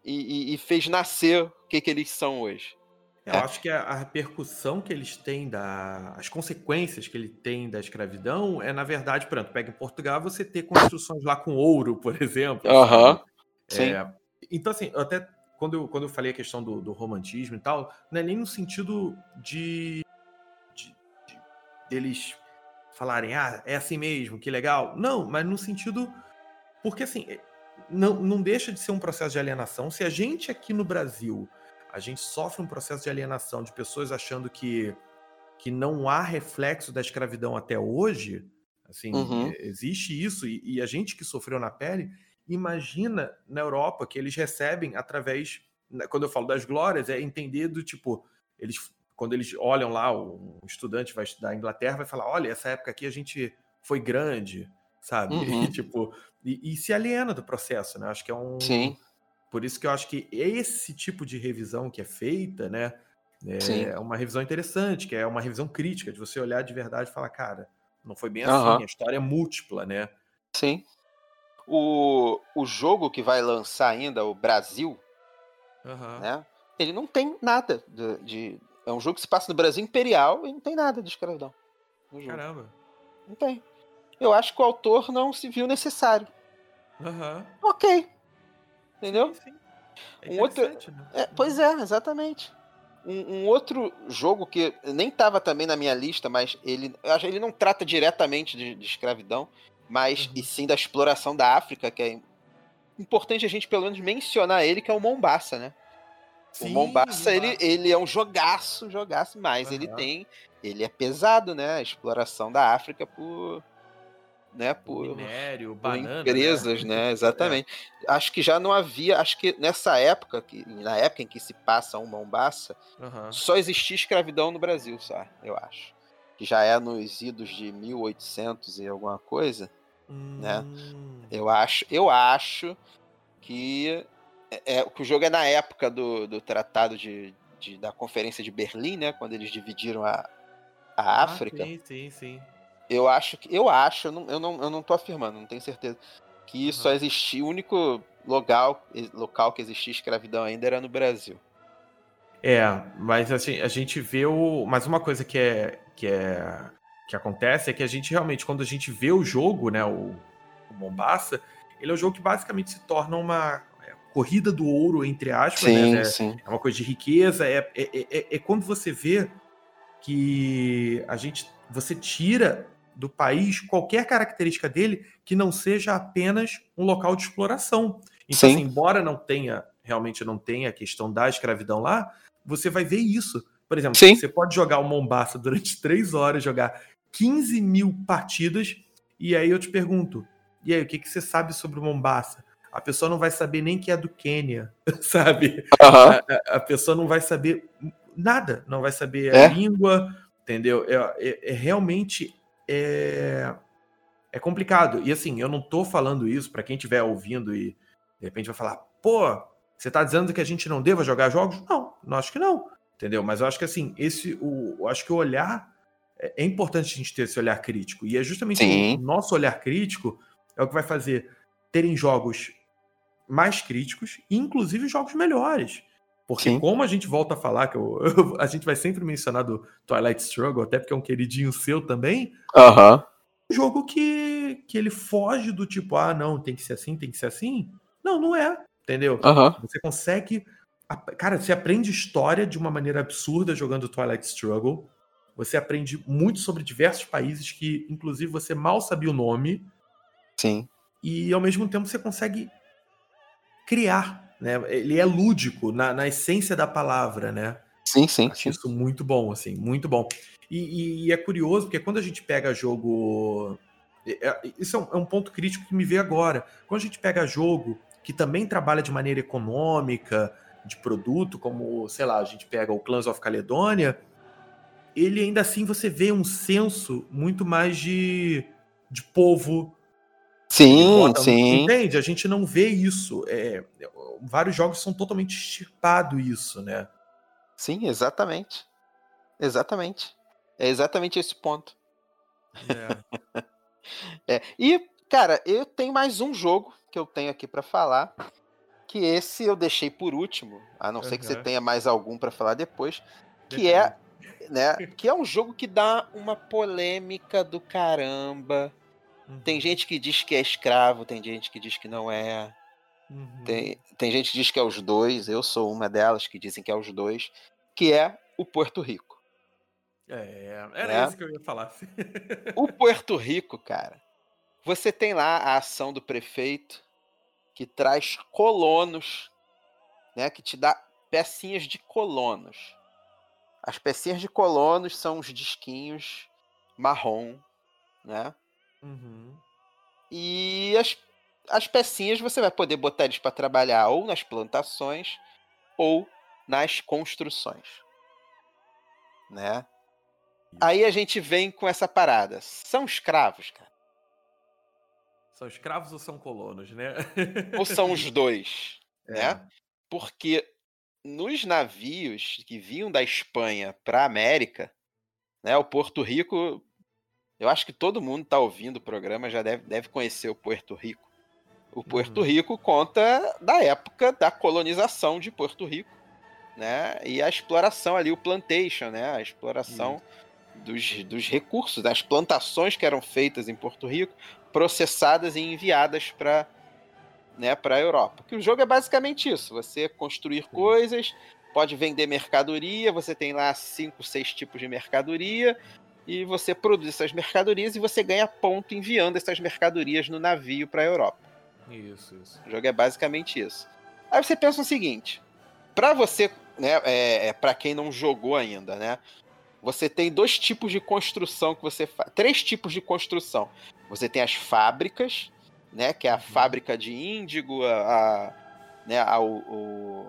E, e, e fez nascer o que, que eles são hoje. Eu é. acho que a, a, repercussão que eles têm, da, as consequências que ele tem da escravidão é, na verdade, pronto, pega em Portugal você ter construções lá com ouro, por exemplo. Aham. Uhum. É, então, assim, até quando eu, quando eu falei a questão do, do romantismo e tal, não é nem no sentido de deles falarem, ah, é assim mesmo, que legal. Não, mas no sentido. Porque assim, não, não deixa de ser um processo de alienação. Se a gente aqui no Brasil, a gente sofre um processo de alienação de pessoas achando que, que não há reflexo da escravidão até hoje, assim, uhum. existe isso, e, e a gente que sofreu na pele, imagina na Europa que eles recebem através. Né, quando eu falo das glórias, é entender do tipo, eles quando eles olham lá, um estudante vai estudar Inglaterra, vai falar: olha, essa época aqui a gente foi grande, sabe? Uhum. E, tipo, e, e, se aliena do processo, né? Acho que é um. Sim. Por isso que eu acho que esse tipo de revisão que é feita, né? É Sim. uma revisão interessante, que é uma revisão crítica, de você olhar de verdade e falar, cara, não foi bem uhum. assim, a história é múltipla, né? Sim. O, o jogo que vai lançar ainda, o Brasil, uhum. né? Ele não tem nada de, de é um jogo que se passa no Brasil Imperial e não tem nada de escravidão. Caramba. Não tem. Eu acho que o autor não se viu necessário. Uhum. Ok. Entendeu? Sim, sim. É um outro. Né? É, pois é, exatamente. Um, um, outro jogo que nem estava também na minha lista, mas ele, ele não trata diretamente de, de escravidão, mas uhum. e sim da exploração da África, que é importante a gente pelo menos mencionar ele, que é o Mombasa, né? Sim, o Mombasa, ele, ele é um jogaço, jogaço, mas uhum. ele tem. Ele é pesado, né? A exploração da África por. Né, por, Minério, por banana, empresas, né? né? Exatamente. É. Acho que já não havia, acho que nessa época, que, na época em que se passa um Mombasa, uhum. só existia escravidão no Brasil, sabe? Eu acho. Que já é nos idos de 1800 e alguma coisa, né? hum. né? Eu acho, eu acho que é, o jogo é na época do, do tratado de, de, da Conferência de Berlim, né? Quando eles dividiram a, a ah, África. Sim, sim, sim. Eu acho que. Eu acho, eu não, eu não, eu não tô afirmando, não tenho certeza. Que uhum. só existia. O único local, local que existia escravidão ainda era no Brasil. É, mas assim, a gente vê o. Mas uma coisa que é. que é. que acontece é que a gente realmente, quando a gente vê o jogo, né, o, o Mombasa, ele é um jogo que basicamente se torna uma corrida do ouro, entre aspas, sim, né? Sim. É uma coisa de riqueza. É, é, é, é quando você vê que a gente. Você tira do país qualquer característica dele que não seja apenas um local de exploração. Então, assim, embora não tenha, realmente não tenha a questão da escravidão lá, você vai ver isso. Por exemplo, Sim. você pode jogar o Mombasa durante três horas, jogar 15 mil partidas, e aí eu te pergunto, e aí, o que, que você sabe sobre o Mombasa? A pessoa não vai saber nem que é do Quênia, sabe? Uhum. A, a, pessoa não vai saber nada, não vai saber é? a língua, entendeu? É, é, é, realmente é, é complicado. E assim, eu não tô falando isso para quem estiver ouvindo e de repente vai falar, pô, você está dizendo que a gente não deva jogar jogos? Não, não acho que não. Entendeu? Mas eu acho que assim, esse, o, eu acho que o olhar é, é importante a gente ter esse olhar crítico. E é justamente Sim. o nosso olhar crítico é o que vai fazer terem jogos mais críticos, inclusive jogos melhores. Porque, Sim. como a gente volta a falar, que eu, eu, a gente vai sempre mencionar do Twilight Struggle, até porque é um queridinho seu também. Aham. Uh Um jogo que, que ele foge do tipo, ah, não, tem que ser assim, tem que ser assim. Não, não é. Entendeu? Uhum. Você consegue. Cara, você aprende história de uma maneira absurda jogando Twilight Struggle. Você aprende muito sobre diversos países que, inclusive, você mal sabia o nome. Sim. E ao mesmo tempo você consegue criar, né? Ele é lúdico na, na essência da palavra, né? Sim, sim. Acho sim. isso muito bom, assim, muito bom. E, e, e, é curioso porque quando a gente pega jogo. É, é, isso é um, é um ponto crítico que me vê agora. Quando a gente pega jogo que também trabalha de maneira econômica, de produto, como, sei lá, a gente pega o Clans of Caledonia, ele ainda assim você vê um senso muito mais de, de povo. Sim, sim. Entende? A gente não vê isso. É, vários jogos são totalmente extirpado isso, né? Sim, exatamente. Exatamente. É exatamente esse ponto. É. é. E, cara, eu tenho mais um jogo que eu tenho aqui para falar, que esse eu deixei por último, a não uhum. ser que você tenha mais algum para falar depois, que é, né, que é um jogo que dá uma polêmica do caramba. Uhum. Tem gente que diz que é escravo, tem gente que diz que não é. Uhum. Tem, tem gente que diz que é os dois, eu sou uma delas que dizem que é os dois, que é o Porto Rico. É, era né? isso que eu ia falar. o Porto Rico, cara, você tem lá a ação do prefeito que traz colonos, né, que te dá pecinhas de colonos. As pecinhas de colonos são os disquinhos marrom, né? Uhum. E as, as pecinhas você vai poder botar eles para trabalhar ou nas plantações ou nas construções, né? Aí a gente vem com essa parada. São escravos, cara. São escravos ou são colonos, né? Ou são os dois, é. né? Porque nos navios que vinham da Espanha para a América, né, o Porto Rico, eu acho que todo mundo está ouvindo o programa já deve, deve conhecer o Porto Rico. O Porto uhum. Rico conta da época da colonização de Porto Rico, né? E a exploração ali, o plantation, né? A exploração dos, dos recursos, das plantações que eram feitas em Porto Rico, processadas e enviadas para né, para a Europa. Que o jogo é basicamente isso: você construir coisas, pode vender mercadoria, você tem lá cinco, seis tipos de mercadoria e você produz essas mercadorias e você ganha ponto enviando essas mercadorias no navio para a Europa. Isso, isso. O jogo é basicamente isso. Aí você pensa o seguinte: para você, né, é, é para quem não jogou ainda, né? Você tem dois tipos de construção que você faz. Três tipos de construção. Você tem as fábricas, né? Que é a uhum. fábrica de índigo, a, a né, a, o,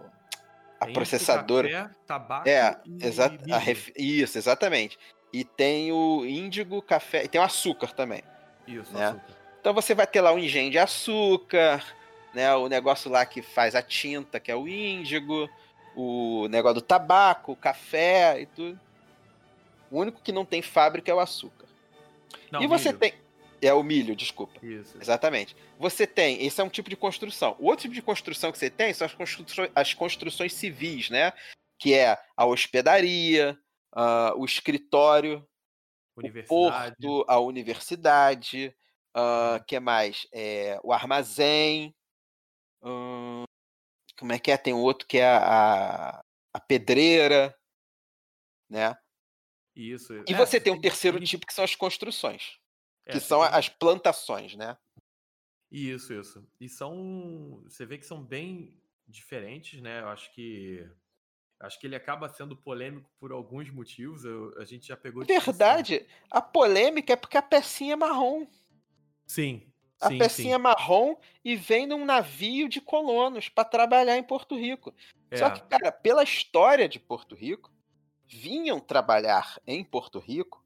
a processadora. Café, tabaco é, exa ref, isso, exatamente. E tem o índigo, café, e tem o açúcar também. Isso, né? açúcar. Então você vai ter lá o engenho de açúcar, né? O negócio lá que faz a tinta, que é o índigo, o negócio do tabaco, o café e tudo. O único que não tem fábrica é o açúcar. Não, e você milho. tem. É o milho, desculpa. Isso. Exatamente. Você tem. Esse é um tipo de construção. O outro tipo de construção que você tem são as construções, as construções civis, né? que é a hospedaria, uh, o escritório, o porto, a universidade, uh, que mais? É, o armazém, hum, como é que é? Tem outro que é a, a pedreira, né? Isso. E é, você tem um terceiro tipo que são as construções, é, que são tem... as plantações, né? Isso, isso. E são, você vê que são bem diferentes, né? Eu acho que acho que ele acaba sendo polêmico por alguns motivos. Eu, a gente já pegou. Verdade. A polêmica é porque a pecinha é marrom. Sim. A sim, pecinha sim. marrom e vem num navio de colonos para trabalhar em Porto Rico. É. Só que, cara, pela história de Porto Rico, vinham trabalhar em Porto Rico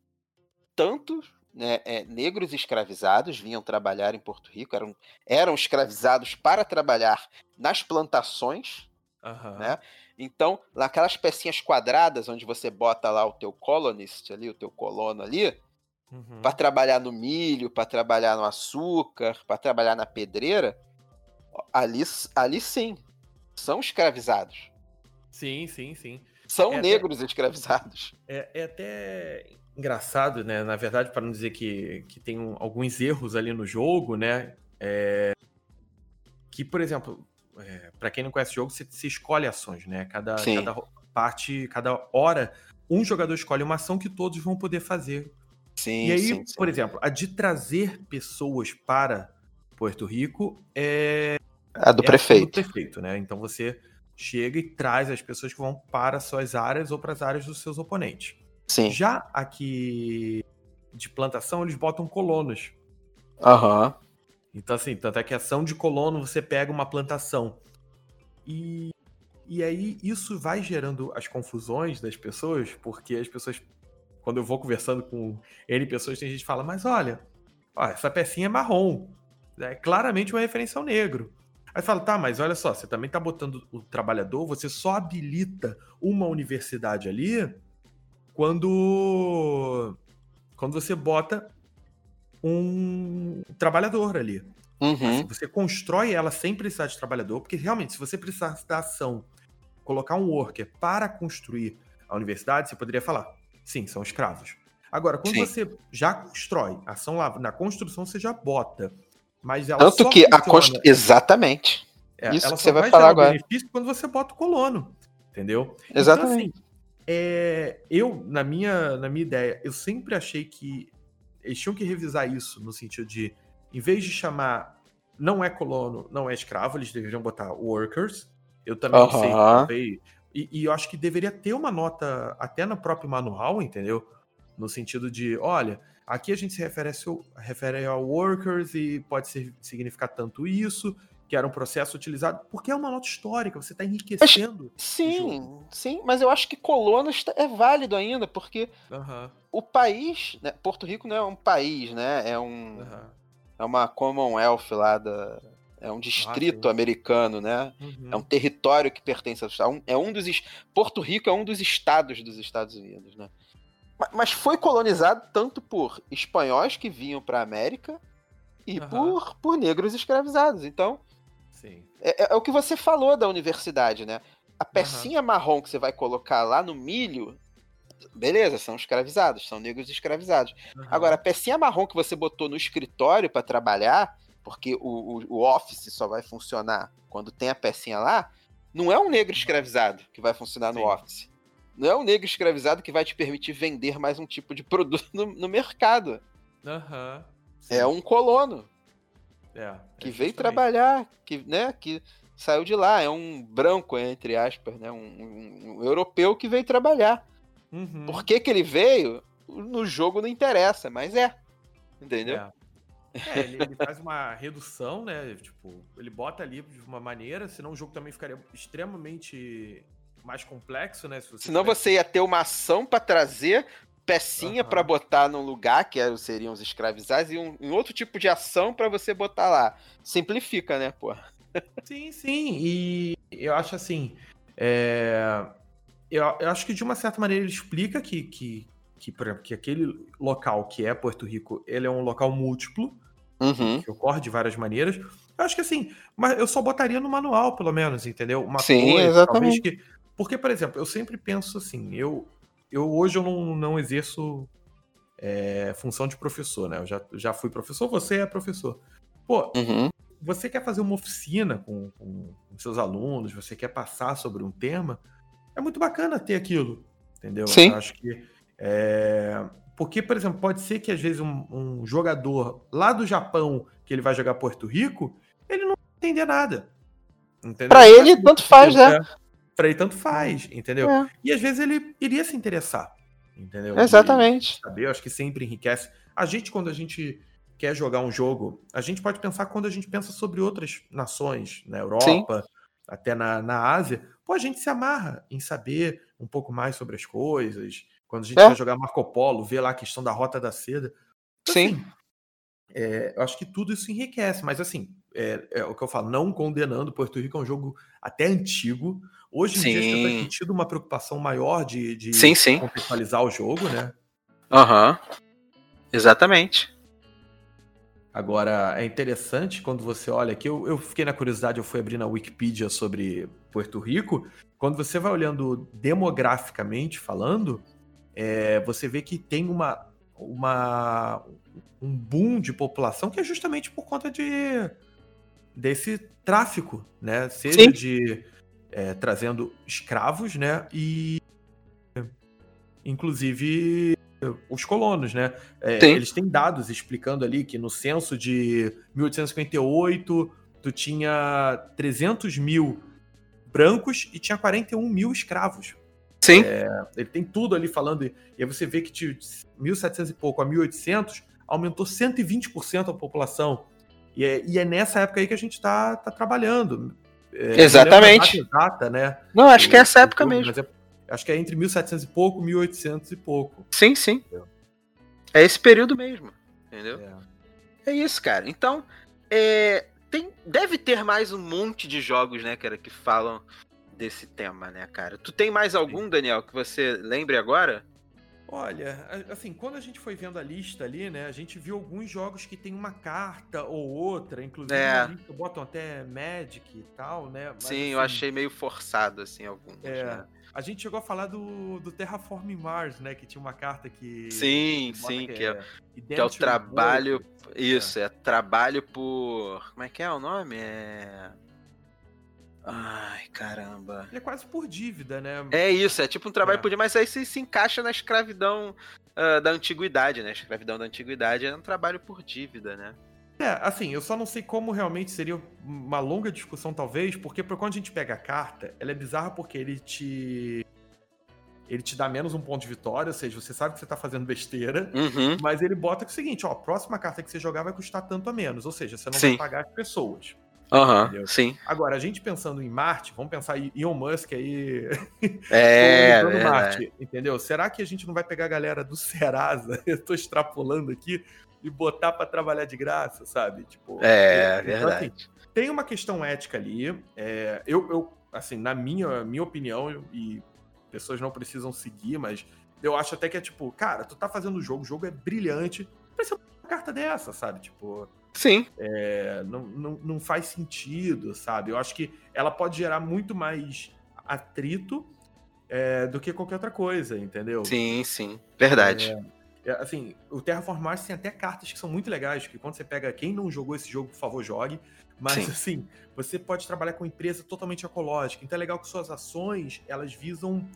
tanto né, é, negros escravizados vinham trabalhar em Porto Rico, eram, eram escravizados para trabalhar nas plantações, uhum. né? Então, naquelas pecinhas quadradas onde você bota lá o teu colonist ali, o teu colono ali, uhum. para trabalhar no milho, para trabalhar no açúcar, para trabalhar na pedreira, ali, ali sim, são escravizados. Sim, sim, sim. São é negros até, escravizados. É, é até engraçado, né? Na verdade, para não dizer que, que tem um, alguns erros ali no jogo, né? É, que, por exemplo, é, para quem não conhece o jogo, você, você escolhe ações, né? Cada, cada parte, cada hora, um jogador escolhe uma ação que todos vão poder fazer. Sim, e aí, sim, sim. por exemplo, a de trazer pessoas para Porto Rico é a do é prefeito. A do prefeito, né? Então você chega e traz as pessoas que vão para suas áreas ou para as áreas dos seus oponentes. Sim. Já aqui de plantação, eles botam colonos. Aham. Uhum. Então, assim, tanto é que ação de colono você pega uma plantação. E, e aí isso vai gerando as confusões das pessoas, porque as pessoas, quando eu vou conversando com N pessoas, tem gente que fala, mas olha, ó, essa pecinha é marrom. É claramente uma referência ao negro. Aí fala, tá, mas olha só, você também tá botando o trabalhador, você só habilita uma universidade ali quando quando você bota um trabalhador ali. Uhum. Assim, você constrói ela sem precisar de trabalhador, porque realmente, se você precisar da ação, colocar um worker para construir a universidade, você poderia falar, sim, são escravos. Agora, quando sim. você já constrói, a ação lá, na construção você já bota mas ela Tanto que a const... Exatamente. É, Isso que você vai, vai falar agora. benefício quando você bota o colono. Entendeu? Exatamente. Então, assim, é, eu, na minha, na minha ideia, eu sempre achei que eles tinham que revisar isso no sentido de, em vez de chamar não é colono, não é escravo, eles deveriam botar workers. Eu também uh -huh. sei, talvez. E, e eu acho que deveria ter uma nota até no próprio manual, entendeu? No sentido de, olha, Aqui a gente se refere, a, refere ao workers e pode ser, significar tanto isso, que era um processo utilizado, porque é uma nota histórica, você está enriquecendo. Mas, sim, sim, mas eu acho que colonos é válido ainda, porque uhum. o país, né, Porto Rico não é um país, né? É um. Uhum. É uma Commonwealth lá da. É um distrito ah, americano, né? Uhum. É um território que pertence aos Estados É um dos. Porto Rico é um dos estados dos Estados Unidos, né? Mas foi colonizado tanto por espanhóis que vinham para a América e por, por negros escravizados. Então, é, é, é, o que você falou da universidade, né? A pecinha uhum. marrom que você vai colocar lá no milho, beleza, são escravizados, são negros escravizados. Uhum. Agora, a pecinha marrom que você botou no escritório para trabalhar, porque o, o, o office só vai funcionar quando tem a pecinha lá, não é um negro escravizado que vai funcionar Sim. no office não é o negro escravizado que vai te permitir vender mais um tipo de produto no, no mercado. Uhum, é um colono. É, é que veio trabalhar, que, né, que saiu de lá. É um branco, entre aspas, né, um, um, um europeu que veio trabalhar. Uhum. Por que, que ele veio? No jogo não interessa, mas é. Entendeu? É. É, ele, ele, faz uma redução, né? Tipo, ele bota ali de uma maneira, senão o jogo também ficaria extremamente mais complexo, né? Se você Senão você ia ter uma ação para trazer pecinha uhum. para botar num lugar, que seriam os escravizados, e um, um outro tipo de ação para você botar lá. Simplifica, né, pô? Sim, sim. E eu acho assim. É... Eu, eu, acho que de uma certa maneira ele explica que, que, que, por exemplo, que aquele local que é Porto Rico, ele é um local múltiplo, uhum. que ocorre de várias maneiras. Eu acho que assim, mas eu só botaria no manual, pelo menos, entendeu? Uma Sim, coisa, exatamente. talvez que Porque, por exemplo, eu sempre penso assim, eu, eu hoje eu não, não exerço é, função de professor, né? Eu já, já fui professor, você é professor. Pô, uhum. você quer fazer uma oficina com, com, com, seus alunos, você quer passar sobre um tema, é muito bacana ter aquilo, entendeu? Sim. Eu acho que. É... Porque, por exemplo, pode ser que às vezes um, um, jogador lá do Japão, que ele vai jogar Porto Rico, ele não entender nada. Entendeu? Pra ele, tanto faz, né? Pra ele, tanto faz, entendeu? É. E às vezes ele iria se interessar, entendeu? Exatamente. saber, eu acho que sempre enriquece. A gente, quando a gente quer jogar um jogo, a gente pode pensar quando a gente pensa sobre outras nações, na Europa, Sim. até na, na Ásia, pô, a gente se amarra em saber um pouco mais sobre as coisas. Quando a gente é. vai jogar Marco Polo, ver lá a questão da Rota da Seda. Então, Sim. Assim, é, eu acho que tudo isso enriquece, mas assim, é, é, o que eu falo, não condenando, Porto Rico é um jogo até antigo. Hoje em sim. dia têm tido uma preocupação maior de, de sim, sim. contextualizar o jogo, né? Aham. Uhum. Exatamente. Agora, é interessante quando você olha aqui, eu, eu fiquei na curiosidade, eu fui abrir na Wikipedia sobre Porto Rico. Quando você vai olhando demograficamente falando, é, você vê que tem uma, uma, um boom de população que é justamente por conta de desse tráfico, né? Seja Sim. de é, trazendo escravos, né? E inclusive os colonos, né? É, eles têm dados explicando ali que no censo de 1858 tu tinha 300 mil brancos e tinha 41 mil escravos. Sim. É, ele tem tudo ali falando, e aí você vê que de 1700 e pouco a 1800 aumentou 120% a população. E é, e é, nessa época aí que a gente está tá trabalhando. É, Exatamente. Exata, né? Não, acho que é essa época mesmo. É Acho que é entre 1700 e pouco, 1800 e pouco. Sim, sim. Entendeu? É esse período mesmo, entendeu? É, é isso, cara. Então, é, tem, deve ter mais um monte de jogos, né, cara, que falam desse tema, né, cara? Tu tem mais algum, Daniel, que você lembre agora? Olha, assim, quando a gente foi vendo a lista ali, né, a gente viu alguns jogos que tem uma carta ou outra, inclusive é. botam até Magic e tal, né? Mas, Sim, assim, eu achei meio forçado, assim, alguns, é, né? A gente chegou a falar do, do Terraforming Mars, né? Que tinha uma carta que. Sim, que sim, que, que, é, é que é o trabalho. Isso, é. é trabalho por. Como é que é o nome? É. Ai, caramba. Ele é quase por dívida, né? É isso, é tipo um trabalho é. por dívida, mas aí se, se encaixa na escravidão uh, da antiguidade, né? A escravidão da antiguidade é um trabalho por dívida, né? É, assim, eu só não sei como realmente seria uma longa discussão, talvez, porque quando a gente pega a carta, ela é bizarra porque ele te. Ele te dá menos um ponto de vitória, ou seja, você sabe que você tá fazendo besteira, uhum. mas ele bota o seguinte: ó, a próxima carta que você jogar vai custar tanto a menos, ou seja, você não Sim. vai pagar as pessoas. Aham, uhum, sim. Agora, a gente pensando em Marte, vamos pensar em Elon Musk aí. É, é Marte, entendeu? Será que a gente não vai pegar a galera do Serasa? Eu tô extrapolando aqui e botar para trabalhar de graça, sabe? Tipo, é, é verdade. Então, assim, tem uma questão ética ali. É, eu, eu, assim, na minha, minha opinião, e pessoas não precisam seguir, mas eu acho até que é tipo, cara, tu tá fazendo o jogo, o jogo é brilhante, precisa uma carta dessa, sabe? Tipo. Sim. É, não, não, não faz sentido, sabe? Eu acho que ela pode gerar muito mais atrito é, do que qualquer outra coisa, entendeu? Sim, sim. Verdade. É, é, assim, o Terraform Mars tem até cartas que são muito legais, que quando você pega quem não jogou esse jogo, por favor, jogue. Mas Sim. assim, você pode trabalhar com empresa totalmente ecológica. Então é legal que suas ações, elas visam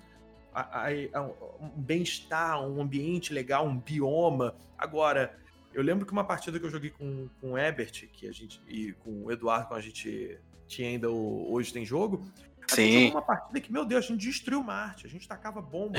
a, a, a, um bem-estar, um ambiente legal, um bioma. Agora, eu lembro que uma partida que eu joguei com, com o Ebert, que a gente, e com o Eduardo, quando a gente tinha ainda o Hoje Tem Jogo, Sim. uma partida que, meu Deus, a gente destruiu Marte, a gente tacava bomba.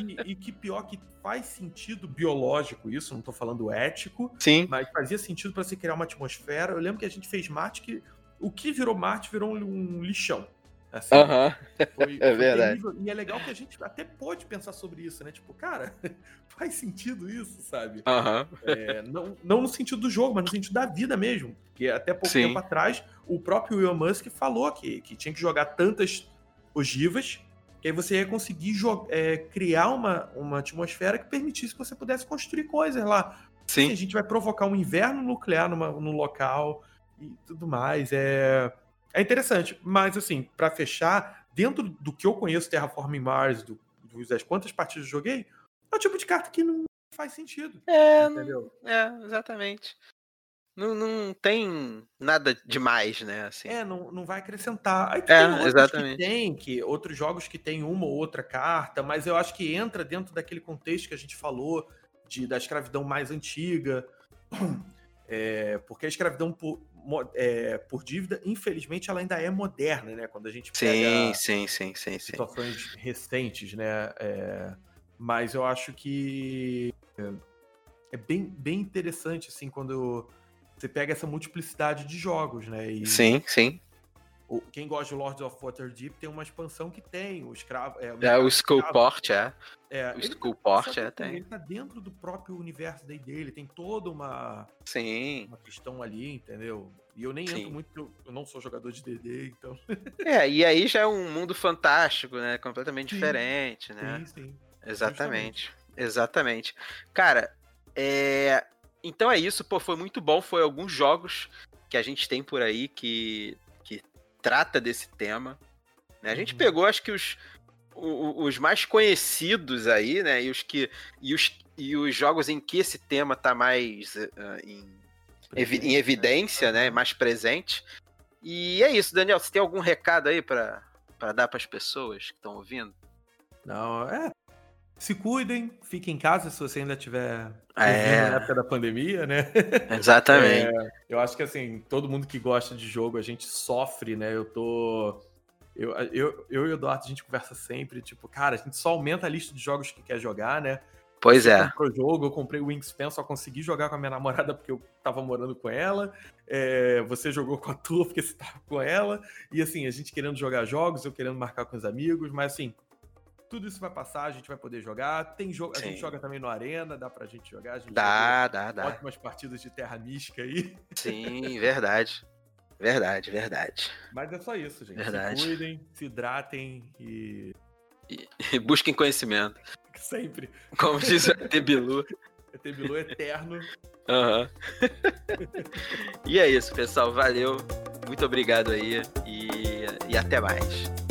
e, e, que pior que faz sentido biológico isso, não tô falando ético. Sim. Mas fazia sentido para se criar uma atmosfera. Eu lembro que a gente fez Marte que o que virou Marte virou um lixão. Assim, uh -huh. foi, é verdade. Terrível. E é legal que a gente até pode pensar sobre isso, né? Tipo, cara, faz sentido isso, sabe? Uh -huh. é, não, não no sentido do jogo, mas no sentido da vida mesmo. Porque até pouco Sim. tempo atrás, o próprio Elon Musk falou que, que tinha que jogar tantas ogivas que aí você ia conseguir é, criar uma, uma atmosfera que permitisse que você pudesse construir coisas lá. Sim. Assim, a gente vai provocar um inverno nuclear numa, no local e tudo mais. É, é interessante. Mas, assim, para fechar, dentro do que eu conheço Terraforming Mars, do, das quantas partidas eu joguei, é o tipo de carta que não faz sentido. É, entendeu? é exatamente. Não, não tem nada demais, né? Assim. É, não, não vai acrescentar. Aí é, exatamente. Que tem, que, outros jogos que tem uma ou outra carta, mas eu acho que entra dentro daquele contexto que a gente falou de, da escravidão mais antiga. É, porque a escravidão por, é, por dívida, infelizmente, ela ainda é moderna, né? Quando a gente pega sim, sim, sim, situações recentes, né? É, mas eu acho que é bem, bem interessante, assim, quando você pega essa multiplicidade de jogos, né? E sim, sim. O, quem gosta de Lords of Waterdeep tem uma expansão que tem, o escravo. É, o, é, o Skullport, é. é. O Skullport, é, tem. Ele tá dentro do próprio universo dele, tem toda uma. Sim. Uma questão ali, entendeu? E eu nem Sim. entro muito, eu não sou jogador de DD, então. é, e aí já é um mundo fantástico, né? Completamente sim. diferente, né? Sim, sim. Exatamente. Justamente. Exatamente. Cara, é. Então é isso, pô, foi muito bom. Foi alguns jogos que a gente tem por aí que trata desse tema. Né? A gente uhum. pegou, acho que os, os mais conhecidos aí, né? E os que e os, e os jogos em que esse tema tá mais uh, em, evi em evidência, né? Mais presente. E é isso, Daniel. Você tem algum recado aí para dar para as pessoas que estão ouvindo? Não, é se cuidem, fiquem em casa se você ainda tiver é... na época da pandemia, né? Exatamente. É, eu acho que assim, todo mundo que gosta de jogo, a gente sofre, né? Eu tô. Eu, eu, eu e o Eduardo, a gente conversa sempre, tipo, cara, a gente só aumenta a lista de jogos que quer jogar, né? Pois é. Pro jogo, eu comprei o Wingspan, só consegui jogar com a minha namorada porque eu tava morando com ela. É, você jogou com a tua porque você tava com ela. E assim, a gente querendo jogar jogos, eu querendo marcar com os amigos, mas assim, tudo isso vai passar, a gente vai poder jogar. Tem jogo, a gente joga também no Arena, dá pra gente jogar. A gente dá, dá, dá. Ótimas partidas de Terra Mística aí. Sim, verdade. Verdade, verdade. Mas é só isso, gente. Verdade. Se cuidem, se hidratem e. E, e busquem conhecimento. Sempre. Como diz o Tebilu. Tebilu eterno. Aham. Uhum. e é isso, pessoal. Valeu. Muito obrigado aí. E, e até mais.